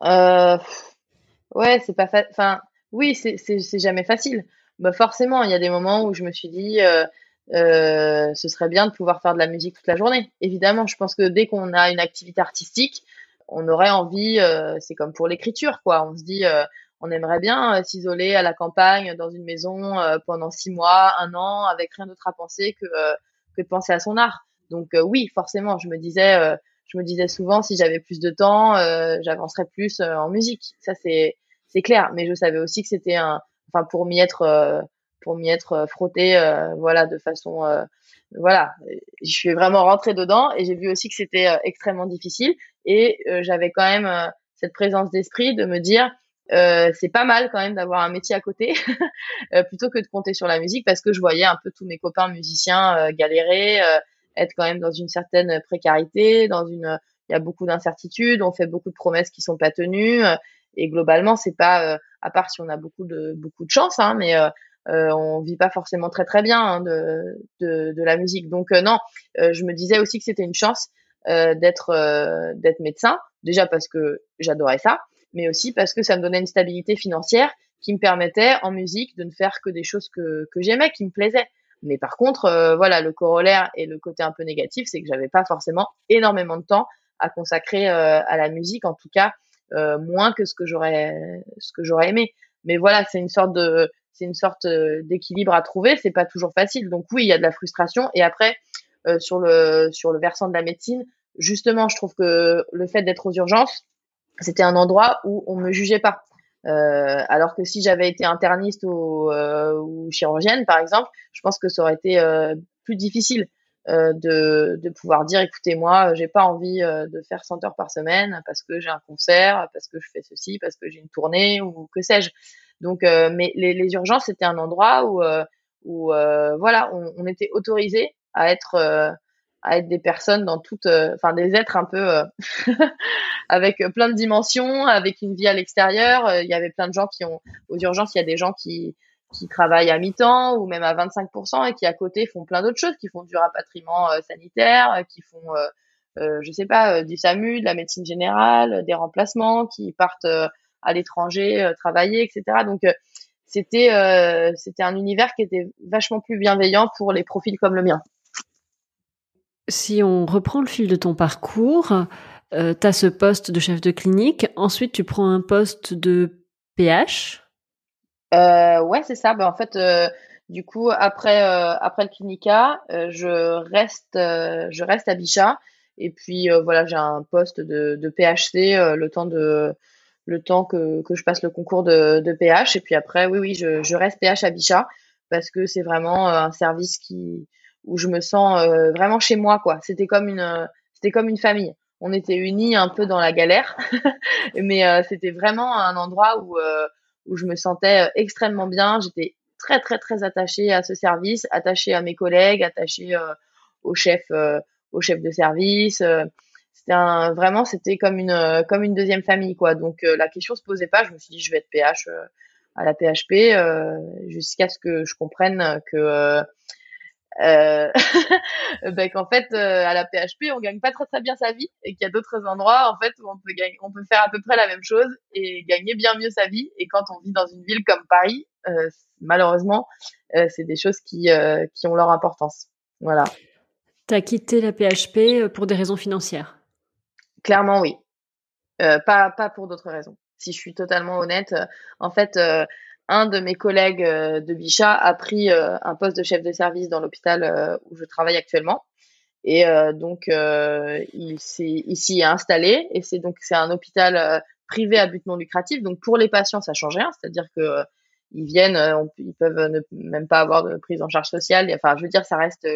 Ouais, c'est pas Enfin, oui, c'est jamais facile. Bah forcément, il y a des moments où je me suis dit euh, ce serait bien de pouvoir faire de la musique toute la journée. Évidemment, je pense que dès qu'on a une activité artistique, on aurait envie, euh, c'est comme pour l'écriture, quoi. On se dit, euh, on aimerait bien s'isoler à la campagne, dans une maison pendant six mois, un an, avec rien d'autre à penser que que de penser à son art. Donc oui, forcément, je me disais, je me disais souvent, si j'avais plus de temps, j'avancerais plus en musique. Ça c'est c'est clair. Mais je savais aussi que c'était un, enfin pour m'y être pour m'y être euh, frotté, euh, voilà, de façon, euh, voilà, je suis vraiment rentrée dedans et j'ai vu aussi que c'était extrêmement difficile et j'avais quand même cette présence d'esprit de me dire c'est pas mal quand même d'avoir un métier à côté plutôt que de compter sur la musique parce que je voyais un peu tous mes copains musiciens galérer, être quand même dans une certaine précarité, dans une il y a beaucoup d'incertitudes, on fait beaucoup de promesses qui sont pas tenues et globalement c'est pas à part si on a beaucoup de beaucoup de chance hein, mais euh, on vit pas forcément très très bien hein, de, de, la musique. Donc euh, non, euh, je me disais aussi que c'était une chance euh, d'être d'être médecin, déjà parce que j'adorais ça, mais aussi parce que ça me donnait une stabilité financière qui me permettait en musique de ne faire que des choses que, que j'aimais, qui me plaisaient. Mais par contre, voilà, le corollaire et le côté un peu négatif, c'est que j'avais pas forcément énormément de temps à consacrer à la musique, en tout cas moins que ce que j'aurais ce que j'aurais aimé. Mais voilà, c'est une sorte de c'est une sorte euh, d'équilibre à trouver. C'est pas toujours facile. Donc oui, il y a de la frustration. Et après, sur le sur le versant de la médecine. Justement, je trouve que le fait d'être aux urgences, c'était un endroit où on me jugeait pas. Euh, alors que si j'avais été interniste ou, euh, chirurgienne, par exemple, je pense que ça aurait été euh, plus difficile euh, de, de, pouvoir dire, écoutez, moi, j'ai pas envie de faire 100 heures par semaine parce que j'ai un concert, parce que je fais ceci, parce que j'ai une tournée ou que sais-je. Donc, mais les, les urgences, c'était un endroit où, où voilà, on, on, était autorisé à être à être des personnes dans toutes, euh, enfin des êtres un peu euh, avec plein de dimensions, avec une vie à l'extérieur. Euh, il y avait plein de gens qui ont aux urgences, il y a des gens qui qui travaillent à mi-temps ou même à 25% et qui à côté font plein d'autres choses, qui font du rapatriement sanitaire, qui font, euh, je sais pas, du SAMU, de la médecine générale, des remplacements, qui partent à l'étranger travailler, etc. Donc c'était c'était un univers qui était vachement plus bienveillant pour les profils comme le mien. Si on reprend le fil de ton parcours, euh, tu as ce poste de chef de clinique, ensuite tu prends un poste de PH euh, Ouais, c'est ça. Ben, en fait, euh, du coup, après, euh, après le clinica, je, reste, je reste à Bichat. Et puis, voilà, j'ai un poste de, de PHC le temps de le temps que, que je passe le concours de, de PH. Et puis après, oui, oui, je, je reste PH à Bichat parce que c'est vraiment un service qui, où je me sens euh, vraiment chez moi quoi. C'était comme une c'était comme une famille. On était unis un peu dans la galère, mais euh, c'était vraiment un endroit où euh, où je me sentais extrêmement bien. J'étais très très très attachée à ce service, attachée à mes collègues, attachée au chef au chef de service. C'était vraiment c'était comme une comme une deuxième famille quoi. Donc la question se posait pas. Je me suis dit je vais être PH à la PHP jusqu'à ce que je comprenne que euh, ben qu'en fait euh, à la PHP on gagne pas très très bien sa vie et qu'il y a d'autres endroits en fait où on peut gagner, on peut faire à peu près la même chose et gagner bien mieux sa vie et quand on vit dans une ville comme Paris euh, malheureusement euh, c'est des choses qui euh, qui ont leur importance voilà t'as quitté la PHP pour des raisons financières clairement oui pas pas pour d'autres raisons si je suis totalement honnête en fait un de mes collègues euh, de Bichat a pris euh, un poste de chef de service dans l'hôpital euh, où je travaille actuellement. Et donc, il s'y est installé. Et c'est donc c'est un hôpital privé à but non lucratif. Donc, pour les patients, ça change rien. C'est-à-dire que ils viennent, ils peuvent ne, même pas avoir de prise en charge sociale. Enfin, je veux dire, ça reste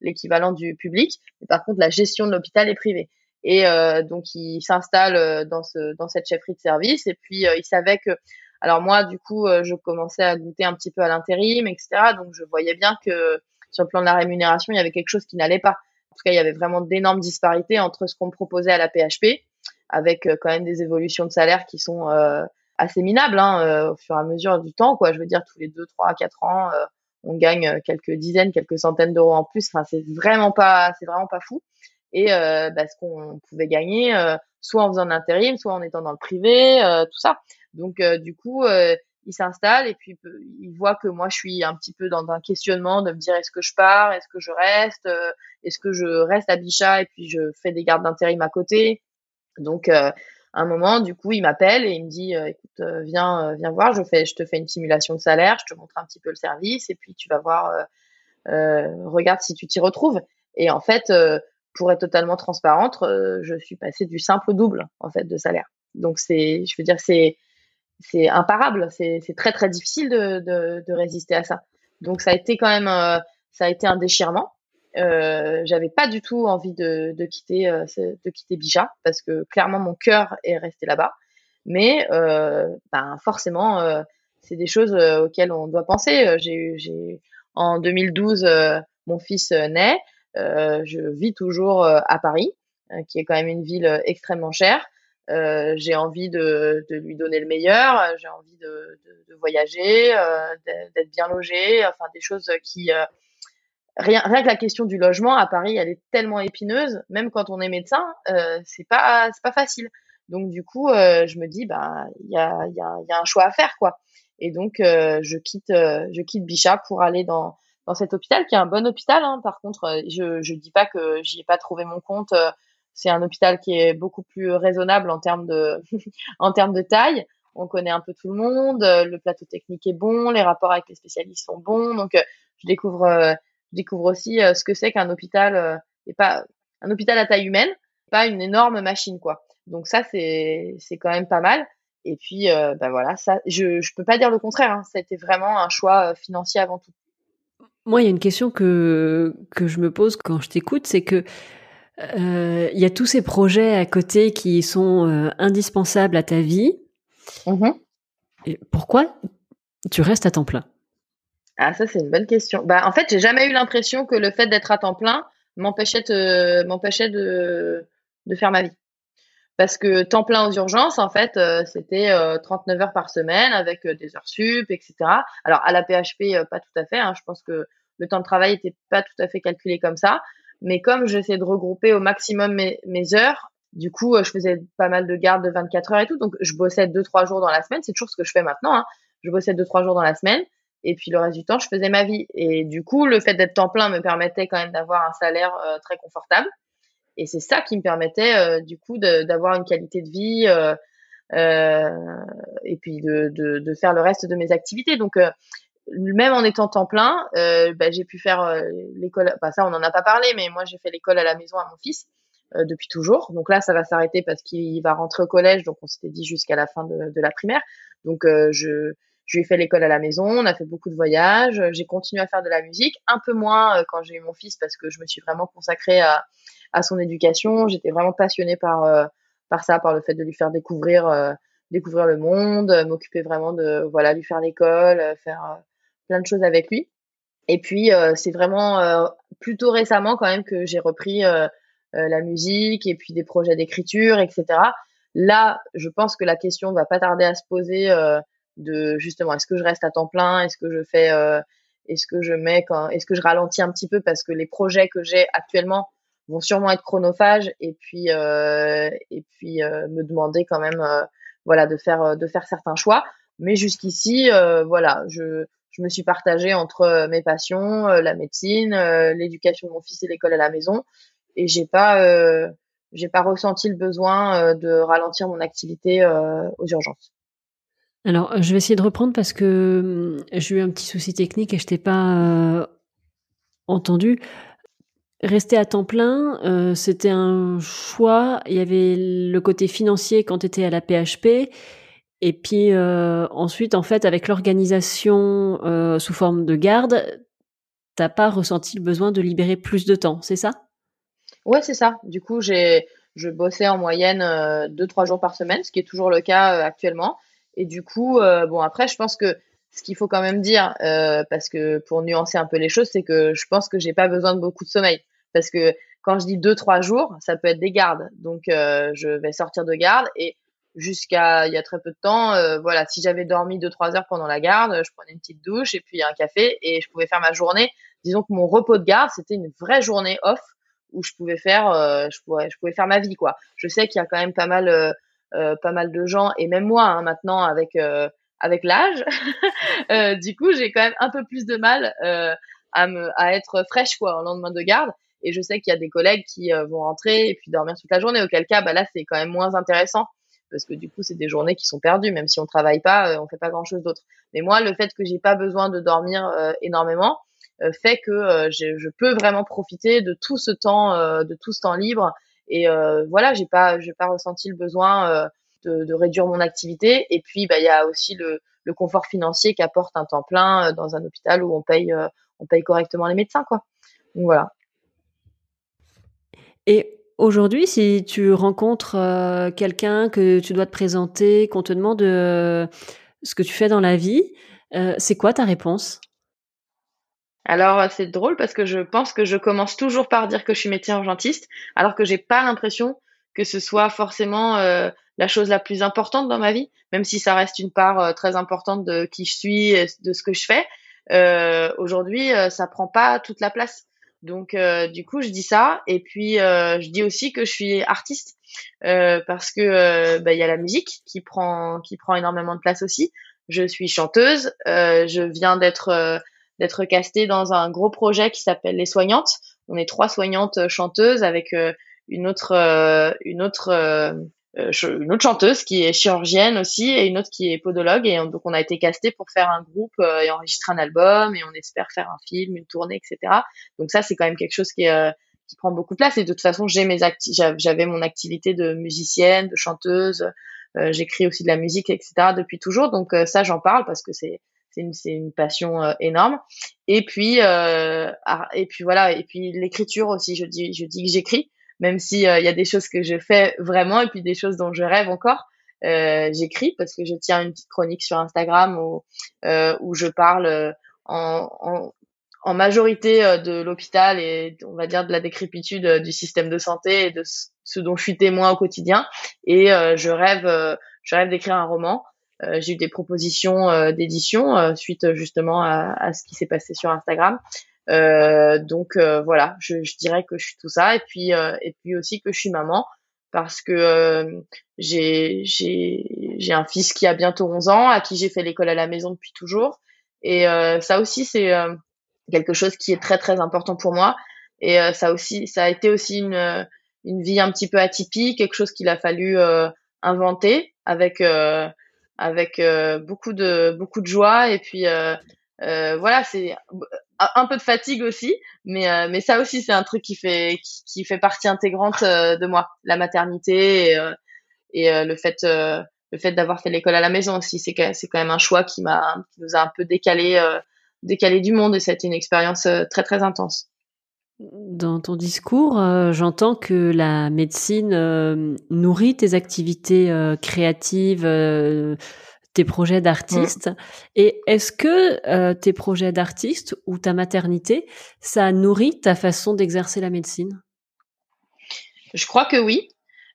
l'équivalent du public. Mais par contre, la gestion de l'hôpital est privée. Et donc, il s'installe dans, ce, dans cette chefferie de service. Et puis, il savait que alors moi, du coup, euh, je commençais à goûter un petit peu à l'intérim, etc. Donc je voyais bien que sur le plan de la rémunération, il y avait quelque chose qui n'allait pas. En tout cas, il y avait vraiment d'énormes disparités entre ce qu'on proposait à la PHP, avec euh, quand même des évolutions de salaire qui sont euh, assez minables hein, au fur et à mesure du temps. Quoi, je veux dire, tous les deux, trois, quatre ans, on gagne quelques dizaines, quelques centaines d'euros en plus. Enfin, c'est vraiment pas, c'est vraiment pas fou. Et bah, ce qu'on pouvait gagner, soit en faisant de l'intérim, soit en étant dans le privé, tout ça. Donc euh, du coup, euh, il s'installe et puis il voit que moi je suis un petit peu dans un questionnement de me dire est-ce que je pars, est-ce que je reste, euh, est-ce que je reste à Bichat et puis je fais des gardes d'intérim à côté. Donc à un moment, du coup, il m'appelle et il me dit écoute, viens, viens voir, je je te fais une simulation de salaire, je te montre un petit peu le service et puis tu vas voir, regarde si tu t'y retrouves. Et en fait, pour être totalement transparente, je suis passée du simple au double en fait de salaire. Donc c'est, je veux dire, c'est c'est imparable. C'est très très difficile de, de, résister à ça. Donc ça a été quand même, euh, ça a été un déchirement. Euh, J'avais pas du tout envie de, de quitter euh, de quitter Bija parce que clairement mon cœur est resté là-bas. Mais euh, ben forcément, euh, c'est des choses auxquelles on doit penser. J'ai en 2012 mon fils naît. Je vis toujours à Paris, qui est quand même une ville extrêmement chère. Euh, j'ai envie de, lui donner le meilleur, euh, j'ai envie de, voyager, euh, d'être bien logé, enfin des choses qui rien, que la question du logement à Paris, elle est tellement épineuse, même quand on est médecin, euh, c'est pas pas facile. Donc du coup, euh, je me dis bah il y a, y, y a un choix à faire quoi. Et donc euh, je quitte je quitte Bichat pour aller dans dans cet hôpital qui est un bon hôpital. Hein. Par contre, je je dis pas que j'y ai pas trouvé mon compte c'est un hôpital qui est beaucoup plus raisonnable en termes de, en termes de taille. On connaît un peu tout le monde, le plateau technique est bon, les rapports avec les spécialistes sont bons. Donc, euh, je découvre, euh, découvre aussi ce que c'est qu'un hôpital et pas un hôpital à taille humaine, pas une énorme machine quoi. Donc ça c'est c'est quand même pas mal. Et puis bah voilà, ça je je peux pas dire le contraire. Hein. C'était vraiment un choix financier avant tout. Moi, il y a une question que que je me pose quand je t'écoute, c'est que il y a tous ces projets à côté qui sont indispensables à ta vie. Mmh pourquoi tu restes à temps plein? Ah, ça c'est une bonne question. Bah en fait, j'ai jamais eu l'impression que le fait d'être à temps plein m'empêchait de m'empêchait de de faire ma vie. Parce que temps plein aux urgences, en fait, euh, c'était 39 euh, heures par semaine avec euh, des heures sup, etc. Alors à la PHP, pas tout à fait. Hein, je pense que le temps de travail était pas tout à fait calculé comme ça. Mais comme j'essaie de regrouper au maximum mes, heures, du coup, je faisais pas mal de gardes de 24 heures et tout. Donc, je bossais deux, trois jours dans la semaine. C'est toujours ce que je fais maintenant. Hein. Je bossais deux, trois jours dans la semaine. Et puis, le reste du temps, je faisais ma vie. Et du coup, le fait d'être temps plein me permettait quand même d'avoir un salaire très confortable. Et c'est ça qui me permettait euh, du coup d'avoir une qualité de vie euh, euh, et puis de, faire le reste de mes activités. Donc même en étant temps plein, bah, j'ai pu faire l'école. Bah, ça, on n'en a pas parlé, mais moi j'ai fait l'école à la maison à mon fils depuis toujours. Donc là, ça va s'arrêter parce qu'il va rentrer au collège. Donc on s'était dit jusqu'à la fin de, de, la primaire. Donc je je lui ai fait l'école à la maison, on a fait beaucoup de voyages, j'ai continué à faire de la musique, un peu moins quand j'ai eu mon fils parce que je me suis vraiment consacrée à, à son éducation. J'étais vraiment passionnée par euh, par ça, par le fait de lui faire découvrir euh, découvrir le monde, euh, m'occuper vraiment de voilà lui faire l'école, faire plein de choses avec lui. Et puis c'est vraiment plutôt récemment quand même que j'ai repris la musique et puis des projets d'écriture, etc. Là, je pense que la question va pas tarder à se poser de justement est-ce que je reste à temps plein, est-ce que je fais, est-ce que je mets quand, est-ce que je ralentis un petit peu parce que les projets que j'ai actuellement vont sûrement être chronophages et puis euh, et puis euh, me demander quand même euh, voilà de faire de faire certains choix. Mais jusqu'ici voilà je je me suis partagée entre mes passions la médecine l'éducation de mon fils et l'école à la maison et j'ai pas j'ai pas ressenti le besoin de ralentir mon activité aux urgences alors, je vais essayer de reprendre parce que hum, j'ai eu un petit souci technique et je t'ai pas entendu. Rester à temps plein, euh, c'était un choix. Il y avait le côté financier quand tu étais à la PHP. Et puis euh, ensuite, en fait, avec l'organisation euh, sous forme de garde, t'as pas ressenti le besoin de libérer plus de temps, c'est ça? Ouais, c'est ça. Du coup, j'ai je bossais en moyenne deux trois jours par semaine, ce qui est toujours le cas actuellement. Et du coup, bon après, je pense que ce qu'il faut quand même dire, euh, parce que pour nuancer un peu les choses, c'est que je pense que j'ai pas besoin de beaucoup de sommeil. Parce que quand je dis deux, trois jours, ça peut être des gardes. Donc, euh, je vais sortir de garde et jusqu'à il y a très peu de temps, euh, voilà, si j'avais dormi deux, trois heures pendant la garde, je prenais une petite douche et puis un café et je pouvais faire ma journée. Disons que mon repos de garde, c'était une vraie journée off où je pouvais faire, je pouvais, je pouvais faire ma vie, quoi. Je sais qu'il y a quand même pas mal, pas mal de gens et même moi hein, maintenant avec avec l'âge. euh, du coup, j'ai quand même un peu plus de mal euh, à, à être fraîche quoi, en lendemain de garde. Et je sais qu'il y a des collègues qui euh, vont rentrer et puis dormir toute la journée. Auquel cas, bah là, c'est quand même moins intéressant parce que du coup, c'est des journées qui sont perdues. Même si on travaille pas, euh, on fait pas grand chose d'autre. Mais moi, le fait que j'ai pas besoin de dormir euh, énormément fait que je, je, peux vraiment profiter de tout ce temps, de tout ce temps libre. Et voilà, j'ai pas, j'ai pas ressenti le besoin de, réduire mon activité. Et puis, bah, il y a aussi le, confort financier qu'apporte un temps plein euh, dans un hôpital où on paye, euh, on paye correctement les médecins, quoi. Donc voilà. Et aujourd'hui, si tu rencontres euh, quelqu'un que tu dois te présenter, qu'on te demande ce que tu fais dans la vie, c'est quoi ta réponse? Alors c'est drôle parce que je pense que je commence toujours par dire que je suis médecin urgentiste, alors que j'ai pas l'impression que ce soit forcément la chose la plus importante dans ma vie, même si ça reste une part euh, très importante de qui je suis, et de ce que je fais. Euh, Aujourd'hui, euh, ça prend pas toute la place. Donc, euh, du coup, je dis ça, et puis je dis aussi que je suis artiste parce que bah, il y a la musique qui prend qui prend énormément de place aussi. Je suis chanteuse. je viens d'être d'être castée dans un gros projet qui s'appelle Les Soignantes. On est trois soignantes chanteuses avec une autre une autre une autre chanteuse qui est chirurgienne aussi et une autre qui est podologue et donc on a été casté pour faire un groupe et enregistrer un album et on espère faire un film, une tournée, etc. Donc ça c'est quand même quelque chose qui qui prend beaucoup de place et de toute façon j'ai mes j'avais mon activité de musicienne, de chanteuse, j'écris aussi de la musique, etc. depuis toujours donc ça j'en parle parce que c'est c'est une, c'est une passion euh, énorme. Et puis, euh, et puis voilà, et puis l'écriture aussi. Je dis, je dis que j'écris, même si euh, il y a des choses que je fais vraiment et puis des choses dont je rêve encore. Euh, j'écris parce que je tiens une petite chronique sur Instagram où, euh, où je parle en, en, en majorité de l'hôpital et on va dire de la décrépitude du système de santé et de ce dont je suis témoin au quotidien. Et je rêve, je rêve d'écrire un roman. Euh, j'ai eu des propositions euh, d'édition euh, suite justement à, à ce qui s'est passé sur Instagram. donc voilà, je, je, dirais que je suis tout ça. Et puis et puis aussi que je suis maman parce que j'ai j'ai un fils qui a bientôt 11 ans à qui j'ai fait l'école à la maison depuis toujours. Et ça aussi c'est quelque chose qui est très très important pour moi. Et ça aussi ça a été aussi une une vie un petit peu atypique quelque chose qu'il a fallu inventer avec avec euh, beaucoup de beaucoup de joie et puis euh, euh, voilà c'est un peu de fatigue aussi mais mais ça aussi c'est un truc qui fait qui, fait partie intégrante de moi la maternité et, et le fait le fait d'avoir fait l'école à la maison aussi. C'est c'est quand même un choix qui m'a qui nous a un peu décalé décalé du monde et ça a été une expérience très très intense dans ton discours, euh, j'entends que la médecine euh, nourrit tes activités euh, créatives, tes projets d'artiste. Et est-ce que tes projets d'artiste ou ta maternité, ça nourrit ta façon d'exercer la médecine? Je crois que oui.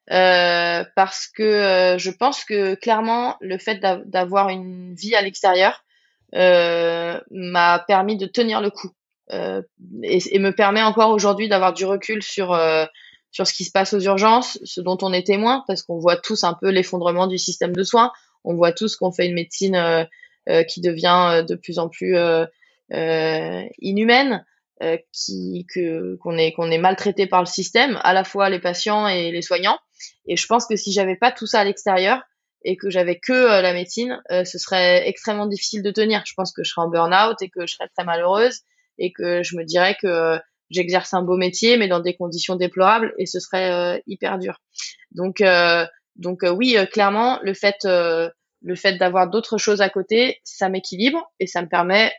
parce que je pense que clairement le fait d'avoir une vie à l'extérieur m'a permis de tenir le coup. Euh, et, me permet encore aujourd'hui d'avoir du recul sur euh, sur ce qui se passe aux urgences, ce dont on est témoin, parce qu'on voit tous un peu l'effondrement du système de soins. On voit tous qu'on fait une médecine euh, qui devient de plus en plus inhumaine, qui que qu'on est qu'on est maltraité par le système, à la fois les patients et les soignants. Et je pense que si j'avais pas tout ça à l'extérieur et que j'avais que la médecine, ce serait extrêmement difficile de tenir. Je pense que je serais en burn-out et que je serais très malheureuse et que je me dirais que j'exerce un beau métier mais dans des conditions déplorables et ce serait euh, hyper dur. Donc euh, donc euh, oui, clairement le fait le fait d'avoir d'autres choses à côté, ça m'équilibre et ça me permet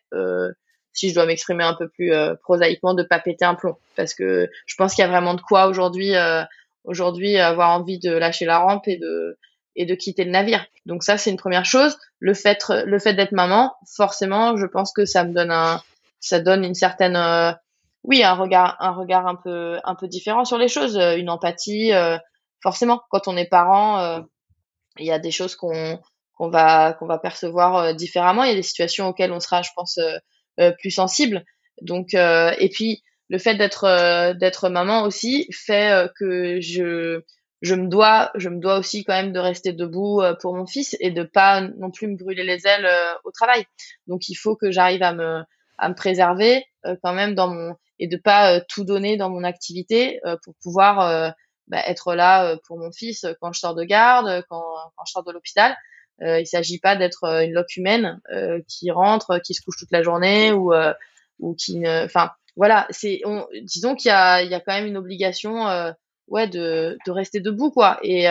si je dois m'exprimer un peu plus prosaïquement de pas péter un plomb parce que je pense qu'il y a vraiment de quoi aujourd'hui aujourd'hui avoir envie de lâcher la rampe et de et de quitter le navire. Donc ça c'est une première chose. Le fait le fait d'être maman, forcément, je pense que ça me donne un ça donne une certaine euh, oui un regard un regard un peu un peu différent sur les choses euh, une empathie euh, forcément quand on est parent il y a des choses qu'on qu'on va qu'on va percevoir différemment. Il y a des situations auxquelles on sera je pense plus sensible. Donc et puis le fait d'être d'être maman aussi fait que je je me dois je me dois aussi quand même de rester debout pour mon fils et de pas non plus me brûler les ailes au travail. Donc il faut que j'arrive à me à me préserver euh, quand même dans mon et de pas euh, tout donner dans mon activité euh, pour pouvoir bah, être là pour mon fils quand je sors de garde, quand, quand je sors de l'hôpital. Euh, il s'agit pas d'être une loque humaine qui rentre, qui se couche toute la journée ou ou qui ne, enfin voilà, c'est disons qu'il y a il y a quand même une obligation ouais de de rester debout quoi et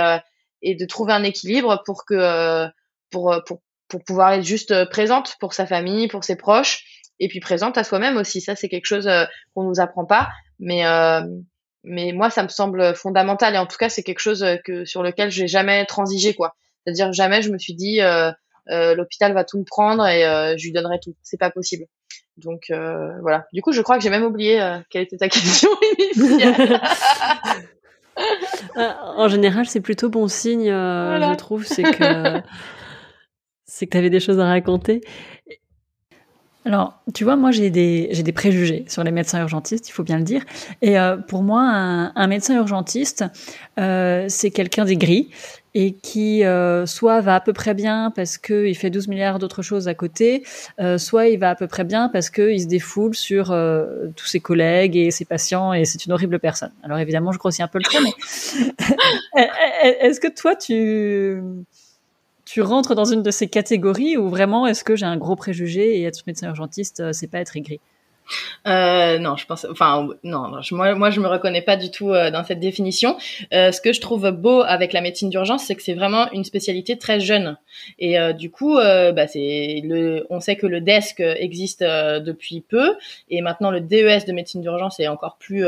et de trouver un équilibre pour que pour pour pour pouvoir être juste présente pour sa famille, pour ses proches et puis présente à soi-même aussi. Ça, c'est quelque chose euh, qu'on nous apprend pas, mais euh, mais moi, ça me semble fondamental. Et en tout cas, c'est quelque chose euh, que sur lequel j'ai jamais transigé, quoi. C'est-à-dire jamais je me suis dit l'hôpital va tout me prendre et je lui donnerai tout. C'est pas possible. Donc voilà. Du coup, je crois que j'ai même oublié quelle était ta question initiale. en général, c'est plutôt bon signe, je trouve. C'est que c'est que tu avais des choses à raconter. Alors, tu vois, moi j'ai des j'ai des préjugés sur les médecins urgentistes, il faut bien le dire. Et euh, pour moi, un, un médecin urgentiste, euh, c'est quelqu'un d'aigri et qui euh, soit va à peu près bien parce que il fait 12 milliards d'autres choses à côté, euh, soit il va à peu près bien parce que il se défoule sur euh, tous ses collègues et ses patients et c'est une horrible personne. Alors évidemment, je grossis un peu le trait, mais est-ce que toi, tu, tu rentres dans une de ces catégories ou vraiment est-ce que j'ai un gros préjugé et être médecin urgentiste, c'est pas être aigri? Euh, non, je pense, enfin, non, moi, moi, je me reconnais pas du tout euh, dans cette définition. Euh, ce que je trouve beau avec la médecine d'urgence, c'est que c'est vraiment une spécialité très jeune. Et euh, du coup, euh, bah, c'est le, on sait que le desk existe depuis peu, et maintenant le DES de médecine d'urgence est encore plus,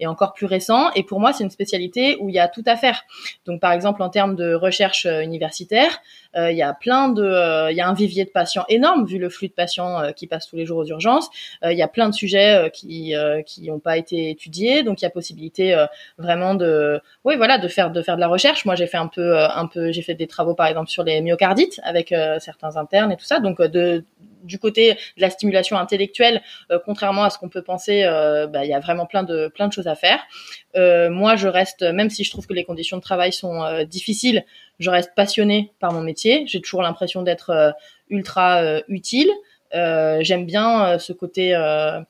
est encore plus récent. Et pour moi, c'est une spécialité où il y a tout à faire. Donc, par exemple, en termes de recherche universitaire, il y a plein de, il y a un vivier de patients énorme vu le flux de patients qui passent tous les jours aux urgences. Il y a plein de sujets euh, qui euh, qui n'ont pas été étudiés, donc il y a possibilité euh, vraiment de, oui voilà, de faire de faire de la recherche. Moi j'ai fait un peu un peu, j'ai fait des travaux par exemple sur les myocardites avec certains internes et tout ça, donc de du côté de la stimulation intellectuelle, contrairement à ce qu'on peut penser, bah, il y a vraiment plein de plein de choses à faire. moi, je reste, même si je trouve que les conditions de travail sont difficiles, je reste passionnée par mon métier. J'ai toujours l'impression d'être ultra utile. Euh, j'aime bien euh, ce côté, euh,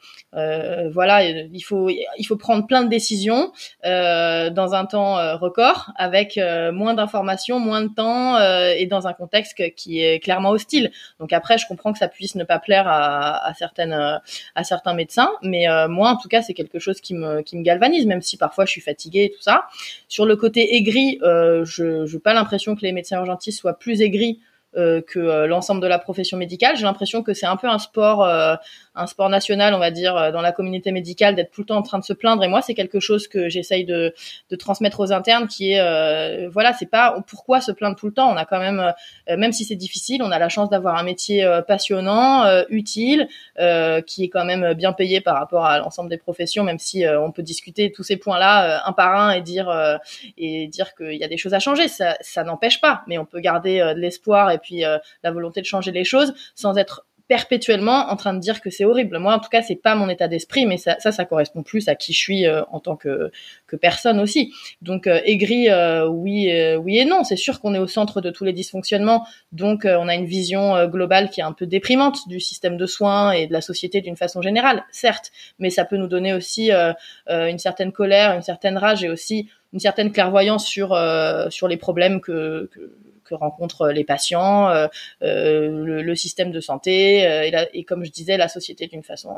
voilà, il faut il faut prendre plein de décisions dans un temps record, avec moins d'informations, moins de temps et dans un contexte qui est clairement hostile. Donc après, je comprends que ça puisse ne pas plaire à, à certaines à certains médecins, mais moi, en tout cas, c'est quelque chose qui me qui me galvanise, même si parfois je suis fatiguée et tout ça. Sur le côté aigri, je n'ai pas l'impression que les médecins urgentistes soient plus aigris que euh, l'ensemble de la profession médicale. J'ai l'impression que c'est un peu un sport, euh, un sport national, on va dire, dans la communauté médicale, d'être tout le temps en train de se plaindre. Et moi, c'est quelque chose que j'essaye de, de, transmettre aux internes, qui est, voilà, c'est pas pourquoi se plaindre tout le temps. On a quand même, même si c'est difficile, on a la chance d'avoir un métier passionnant, utile, qui est quand même bien payé par rapport à l'ensemble des professions, même si on peut discuter tous ces points-là un par un et dire et dire qu'il y a des choses à changer. Ça, ça n'empêche pas, mais on peut garder de l'espoir et puis euh, la volonté de changer les choses sans être perpétuellement en train de dire que c'est horrible. Moi, en tout cas, c'est pas mon état d'esprit, mais ça, ça, correspond plus à qui je suis euh, en tant que que personne aussi. Donc, euh, aigri, oui, oui et non. C'est sûr qu'on est au centre de tous les dysfonctionnements, donc on a une vision globale qui est un peu déprimante du système de soins et de la société d'une façon générale, certes, mais ça peut nous donner aussi une certaine colère, une certaine rage et aussi une certaine clairvoyance sur sur les problèmes que que rencontrent les patients, euh, euh, le, le, système de santé euh, et, et, comme je disais la société d'une façon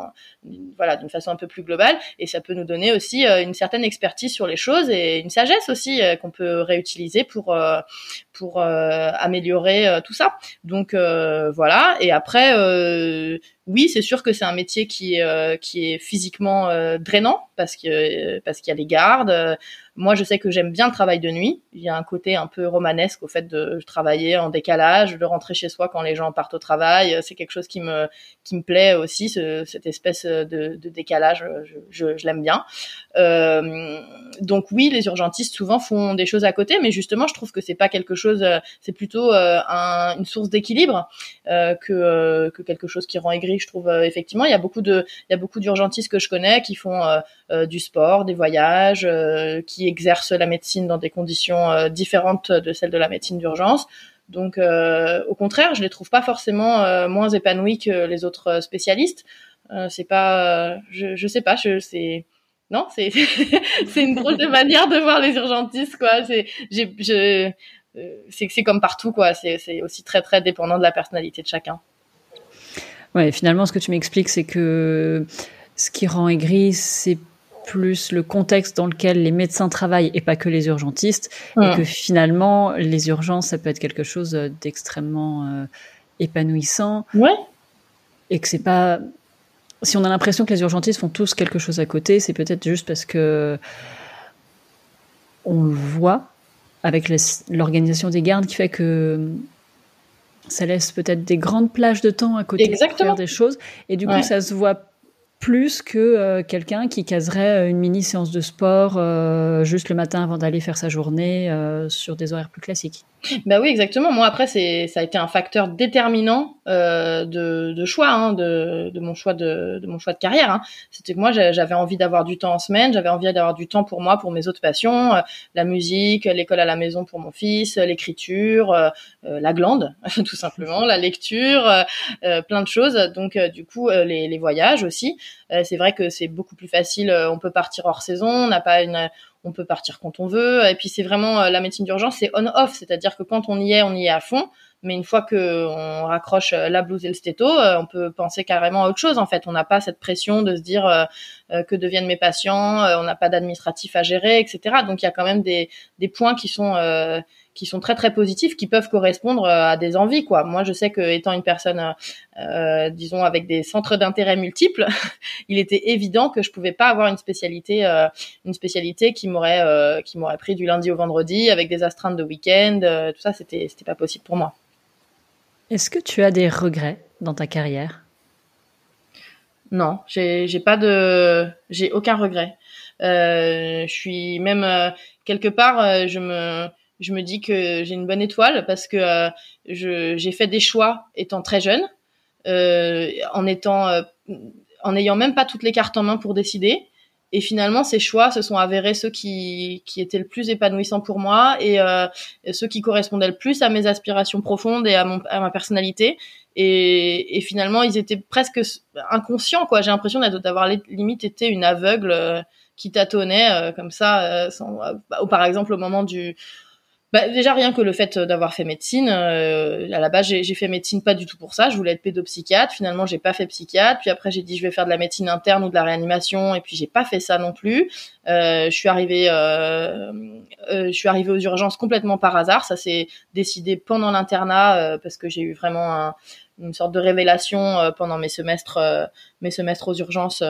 voilà d'une façon un peu plus globale et ça peut nous donner aussi une certaine expertise sur les choses et une sagesse aussi qu'on peut réutiliser pour pour améliorer tout ça. Donc voilà et après oui, c'est sûr que c'est un métier qui est, qui est physiquement drainant parce que parce qu'il y a les gardes, moi, je sais que j'aime bien le travail de nuit. Il y a un côté un peu romanesque au fait de travailler en décalage, de rentrer chez soi quand les gens partent au travail. C'est quelque chose qui me qui me plaît aussi, ce, cette espèce de, de décalage. Je, je, l'aime bien. Euh, donc oui, les urgentistes souvent font des choses à côté, mais justement, je trouve que c'est pas quelque chose. C'est plutôt euh, un, une source d'équilibre euh, que euh, que quelque chose qui rend aigri. Je trouve effectivement, il y a beaucoup de il y a beaucoup d'urgentistes que je connais qui font du sport, des voyages, qui exercent la médecine dans des conditions euh, différentes de celles de la médecine d'urgence. Donc, euh, au contraire, je les trouve pas forcément euh, moins épanouis que les autres spécialistes. c'est pas, je, je sais pas, c'est, non, c'est, c'est une drôle de manière de voir les urgentistes, quoi. C'est, c'est comme partout, quoi. C'est, c'est aussi très, très dépendant de la personnalité de chacun. Ouais, finalement, ce que tu m'expliques, c'est que ce qui rend aigri, c'est plus le contexte dans lequel les médecins travaillent et pas que les urgentistes, et que finalement les urgences ça peut être quelque chose d'extrêmement euh, épanouissant. Ouais. Et que c'est pas si on a l'impression que les urgentistes font tous quelque chose à côté, c'est peut-être juste parce que on le voit avec l'organisation des gardes qui fait que ça laisse peut-être des grandes plages de temps à côté pour faire des choses. Et du coup ça se voit plus que euh, quelqu'un qui caserait euh, une mini séance de sport euh, juste le matin avant d'aller faire sa journée sur des horaires plus classiques. Bah oui, exactement. Moi, après, c'est ça a été un facteur déterminant euh, de, de, choix, hein, de, de, mon choix de, de, mon choix de carrière. Hein. C'était que moi, j'avais envie d'avoir du temps en semaine, j'avais envie d'avoir du temps pour moi, pour mes autres passions, euh, la musique, l'école à la maison pour mon fils, l'écriture, euh, euh la glande, tout simplement, la lecture, euh, plein de choses. Donc, du coup, les, les, voyages aussi. c'est vrai que c'est beaucoup plus facile. on peut partir hors saison, on n'a pas une on peut partir quand on veut. Et puis c'est vraiment la médecine d'urgence, c'est on-off, c'est-à-dire que quand on y est, on y est à fond. Mais une fois que on raccroche la blouse et le stéto, on peut penser carrément à autre chose. En fait, on n'a pas cette pression de se dire que deviennent mes patients, on n'a pas d'administratif à gérer, etc. Donc il y a quand même des points qui sont qui sont très très positifs, qui peuvent correspondre euh, à des envies. Quoi. Moi, je sais que étant une personne, euh, euh disons, avec des centres d'intérêt multiples, il était évident que je pouvais pas avoir une spécialité, euh, une spécialité qui m'aurait euh, qui m'aurait pris du lundi au vendredi avec des astreintes de week-end. tout ça, c'était c'était pas possible pour moi. Est-ce que tu as des regrets dans ta carrière? Non, j'ai j'ai pas de j'ai aucun regret. je suis même quelque part, je me je me dis que j'ai une bonne étoile parce que euh, j'ai fait des choix étant très jeune, euh, en étant, euh, en n'ayant même pas toutes les cartes en main pour décider. Et finalement, ces choix se sont avérés ceux qui, qui étaient le plus épanouissants pour moi et ceux qui correspondaient le plus à mes aspirations profondes et à, mon, à ma personnalité. Et, et, finalement, ils étaient presque inconscients, quoi. J'ai l'impression d'avoir limite été une aveugle qui tâtonnait comme ça, sans, bah, par exemple au moment du bah, déjà rien que le fait d'avoir fait médecine, euh, à la base j'ai fait médecine pas du tout pour ça, je voulais être pédopsychiatre, finalement j'ai pas fait psychiatre, puis après j'ai dit je vais faire de la médecine interne ou de la réanimation. Et puis j'ai pas fait ça non plus. Euh, je suis arrivée, euh, euh, je suis arrivée aux urgences complètement par hasard, ça s'est décidé pendant l'internat euh, parce que j'ai eu vraiment un, une sorte de révélation pendant mes semestres, mes semestres aux urgences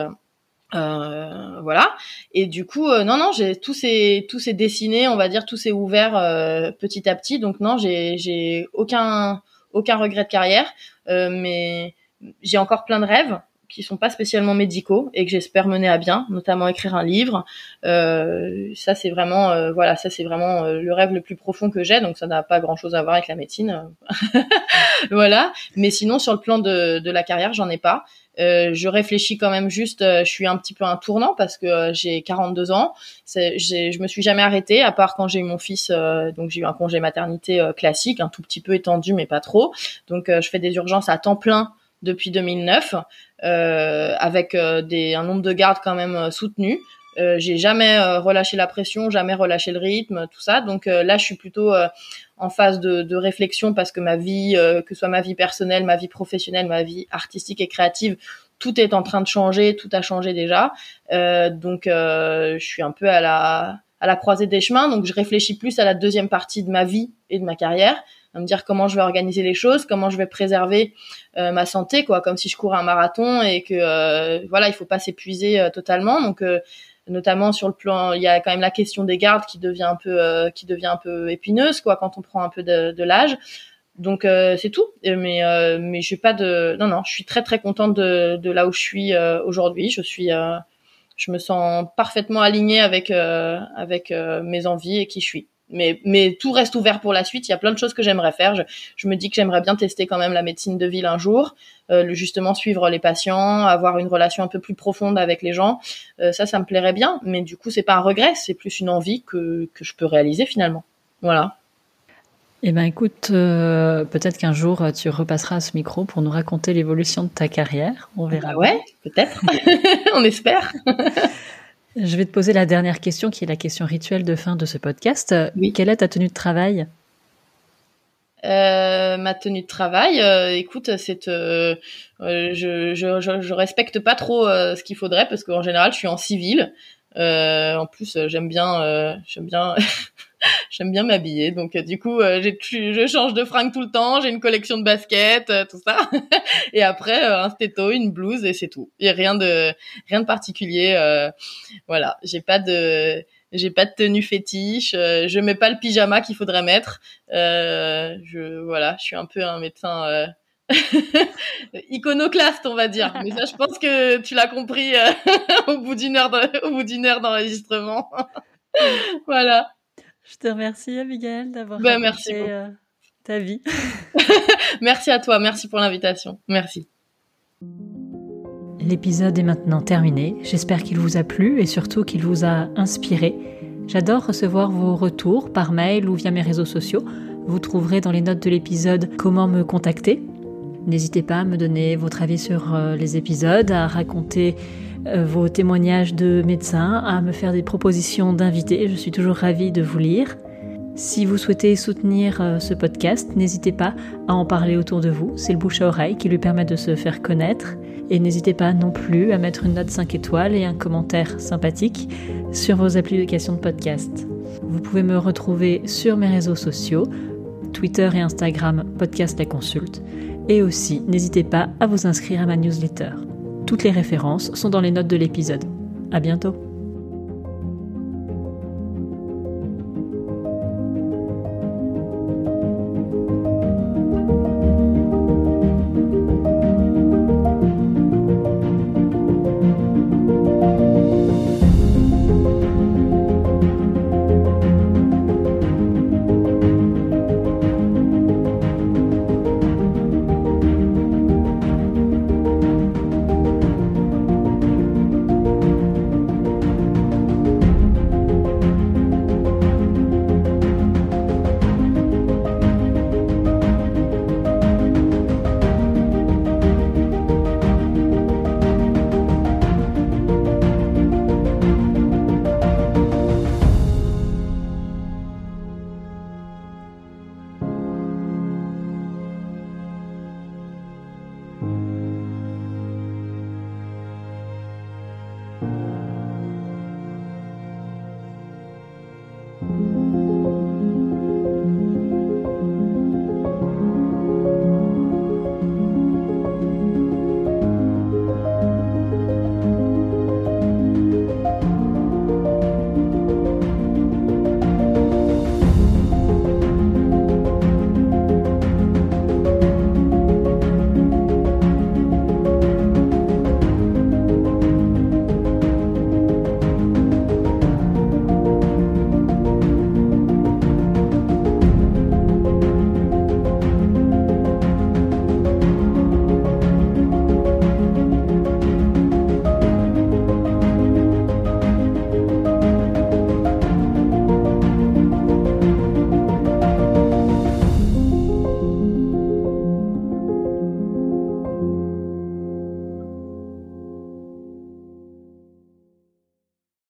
euh, voilà. Et du coup, euh, non, non, j'ai tout s'est tout s'est dessiné, on va dire, tout s'est ouvert euh, petit à petit. Donc non, j'ai j'ai aucun aucun regret de carrière, mais j'ai encore plein de rêves qui sont pas spécialement médicaux et que j'espère mener à bien, notamment écrire un livre. ça c'est vraiment voilà, ça c'est vraiment le rêve le plus profond que j'ai. Donc ça n'a pas grand chose à voir avec la médecine, voilà. Mais sinon sur le plan de de la carrière, j'en ai pas. Euh, je réfléchis quand même juste, euh, je suis un petit peu un tournant parce que euh, j'ai 42 ans. Je me suis jamais arrêtée, à part quand j'ai eu mon fils, donc j'ai eu un congé maternité classique, un tout petit peu étendu, mais pas trop. Donc je fais des urgences à temps plein depuis 2009, avec des, un nombre de gardes quand même soutenu. Euh, j'ai jamais relâché la pression, jamais relâché le rythme, tout ça. Donc là, je suis plutôt en phase de, de, réflexion parce que ma vie, euh, que ce soit ma vie personnelle, ma vie professionnelle, ma vie artistique et créative, tout est en train de changer, tout a changé déjà. Euh, donc euh, je suis un peu à la à la croisée des chemins, donc je réfléchis plus à la deuxième partie de ma vie et de ma carrière, à me dire comment je vais organiser les choses, comment je vais préserver euh, ma santé, quoi, comme si je courais un marathon et que euh, voilà, il faut pas s'épuiser totalement. Donc notamment sur le plan, il y a quand même la question des gardes qui devient un peu, euh, qui devient un peu épineuse, quoi, quand on prend un peu de, de l'âge. Donc euh, c'est tout. Mais euh, mais j'ai pas de, non non, je suis très très contente de, de là où je suis aujourd'hui. Je suis, je me sens parfaitement alignée avec avec mes envies et qui je suis mais, mais tout reste ouvert pour la suite. Il y a plein de choses que j'aimerais faire. Je, je me dis que j'aimerais bien tester quand même la médecine de ville un jour, euh, justement suivre les patients, avoir une relation un peu plus profonde avec les gens. Euh, ça, ça me plairait bien. Mais du coup, c'est pas un regret, c'est plus une envie que, que je peux réaliser finalement. Voilà. Eh ben, écoute, euh, peut-être qu'un jour tu repasseras à ce micro pour nous raconter l'évolution de ta carrière. On verra. Bah ouais, peut-être. On espère. Je vais te poser la dernière question, qui est la question rituelle de fin de ce podcast. Quelle est ta tenue de travail? Euh, ma tenue de travail, euh, écoute, c'est euh, je, je, je, respecte pas trop ce qu'il faudrait parce qu'en général, je suis en civil. en plus, j'aime bien, j'aime bien J'aime bien m'habiller, donc euh, du coup, euh, je change de fringues tout le temps. J'ai une collection de baskets, euh, tout ça, et après un stéto, une blouse et c'est tout. A rien de rien de particulier. voilà, j'ai pas de j'ai pas de tenue fétiche. je mets pas le pyjama qu'il faudrait mettre. je voilà, je suis un peu un médecin. iconoclaste, on va dire. Mais ça, je pense que tu l'as compris au bout d'une heure, au bout d'une heure d'enregistrement. voilà. Je te remercie, Abigail, d'avoir ben, merci euh, ta vie. merci à toi, merci pour l'invitation. Merci. L'épisode est maintenant terminé. J'espère qu'il vous a plu et surtout qu'il vous a inspiré. J'adore recevoir vos retours par mail ou via mes réseaux sociaux. Vous trouverez dans les notes de l'épisode comment me contacter. N'hésitez pas à me donner votre avis sur euh, les épisodes, à raconter euh, vos témoignages de médecins, à me faire des propositions d'invités. Je suis toujours ravie de vous lire. Si vous souhaitez soutenir euh, ce podcast, n'hésitez pas à en parler autour de vous. C'est le bouche à oreille qui lui permet de se faire connaître. Et n'hésitez pas non plus à mettre une note 5 étoiles et un commentaire sympathique sur vos applications de podcast. Vous pouvez me retrouver sur mes réseaux sociaux, Twitter et Instagram, podcast la consulte. Et aussi, n'hésitez pas à vous inscrire à ma newsletter. Toutes les références sont dans les notes de l'épisode. À bientôt!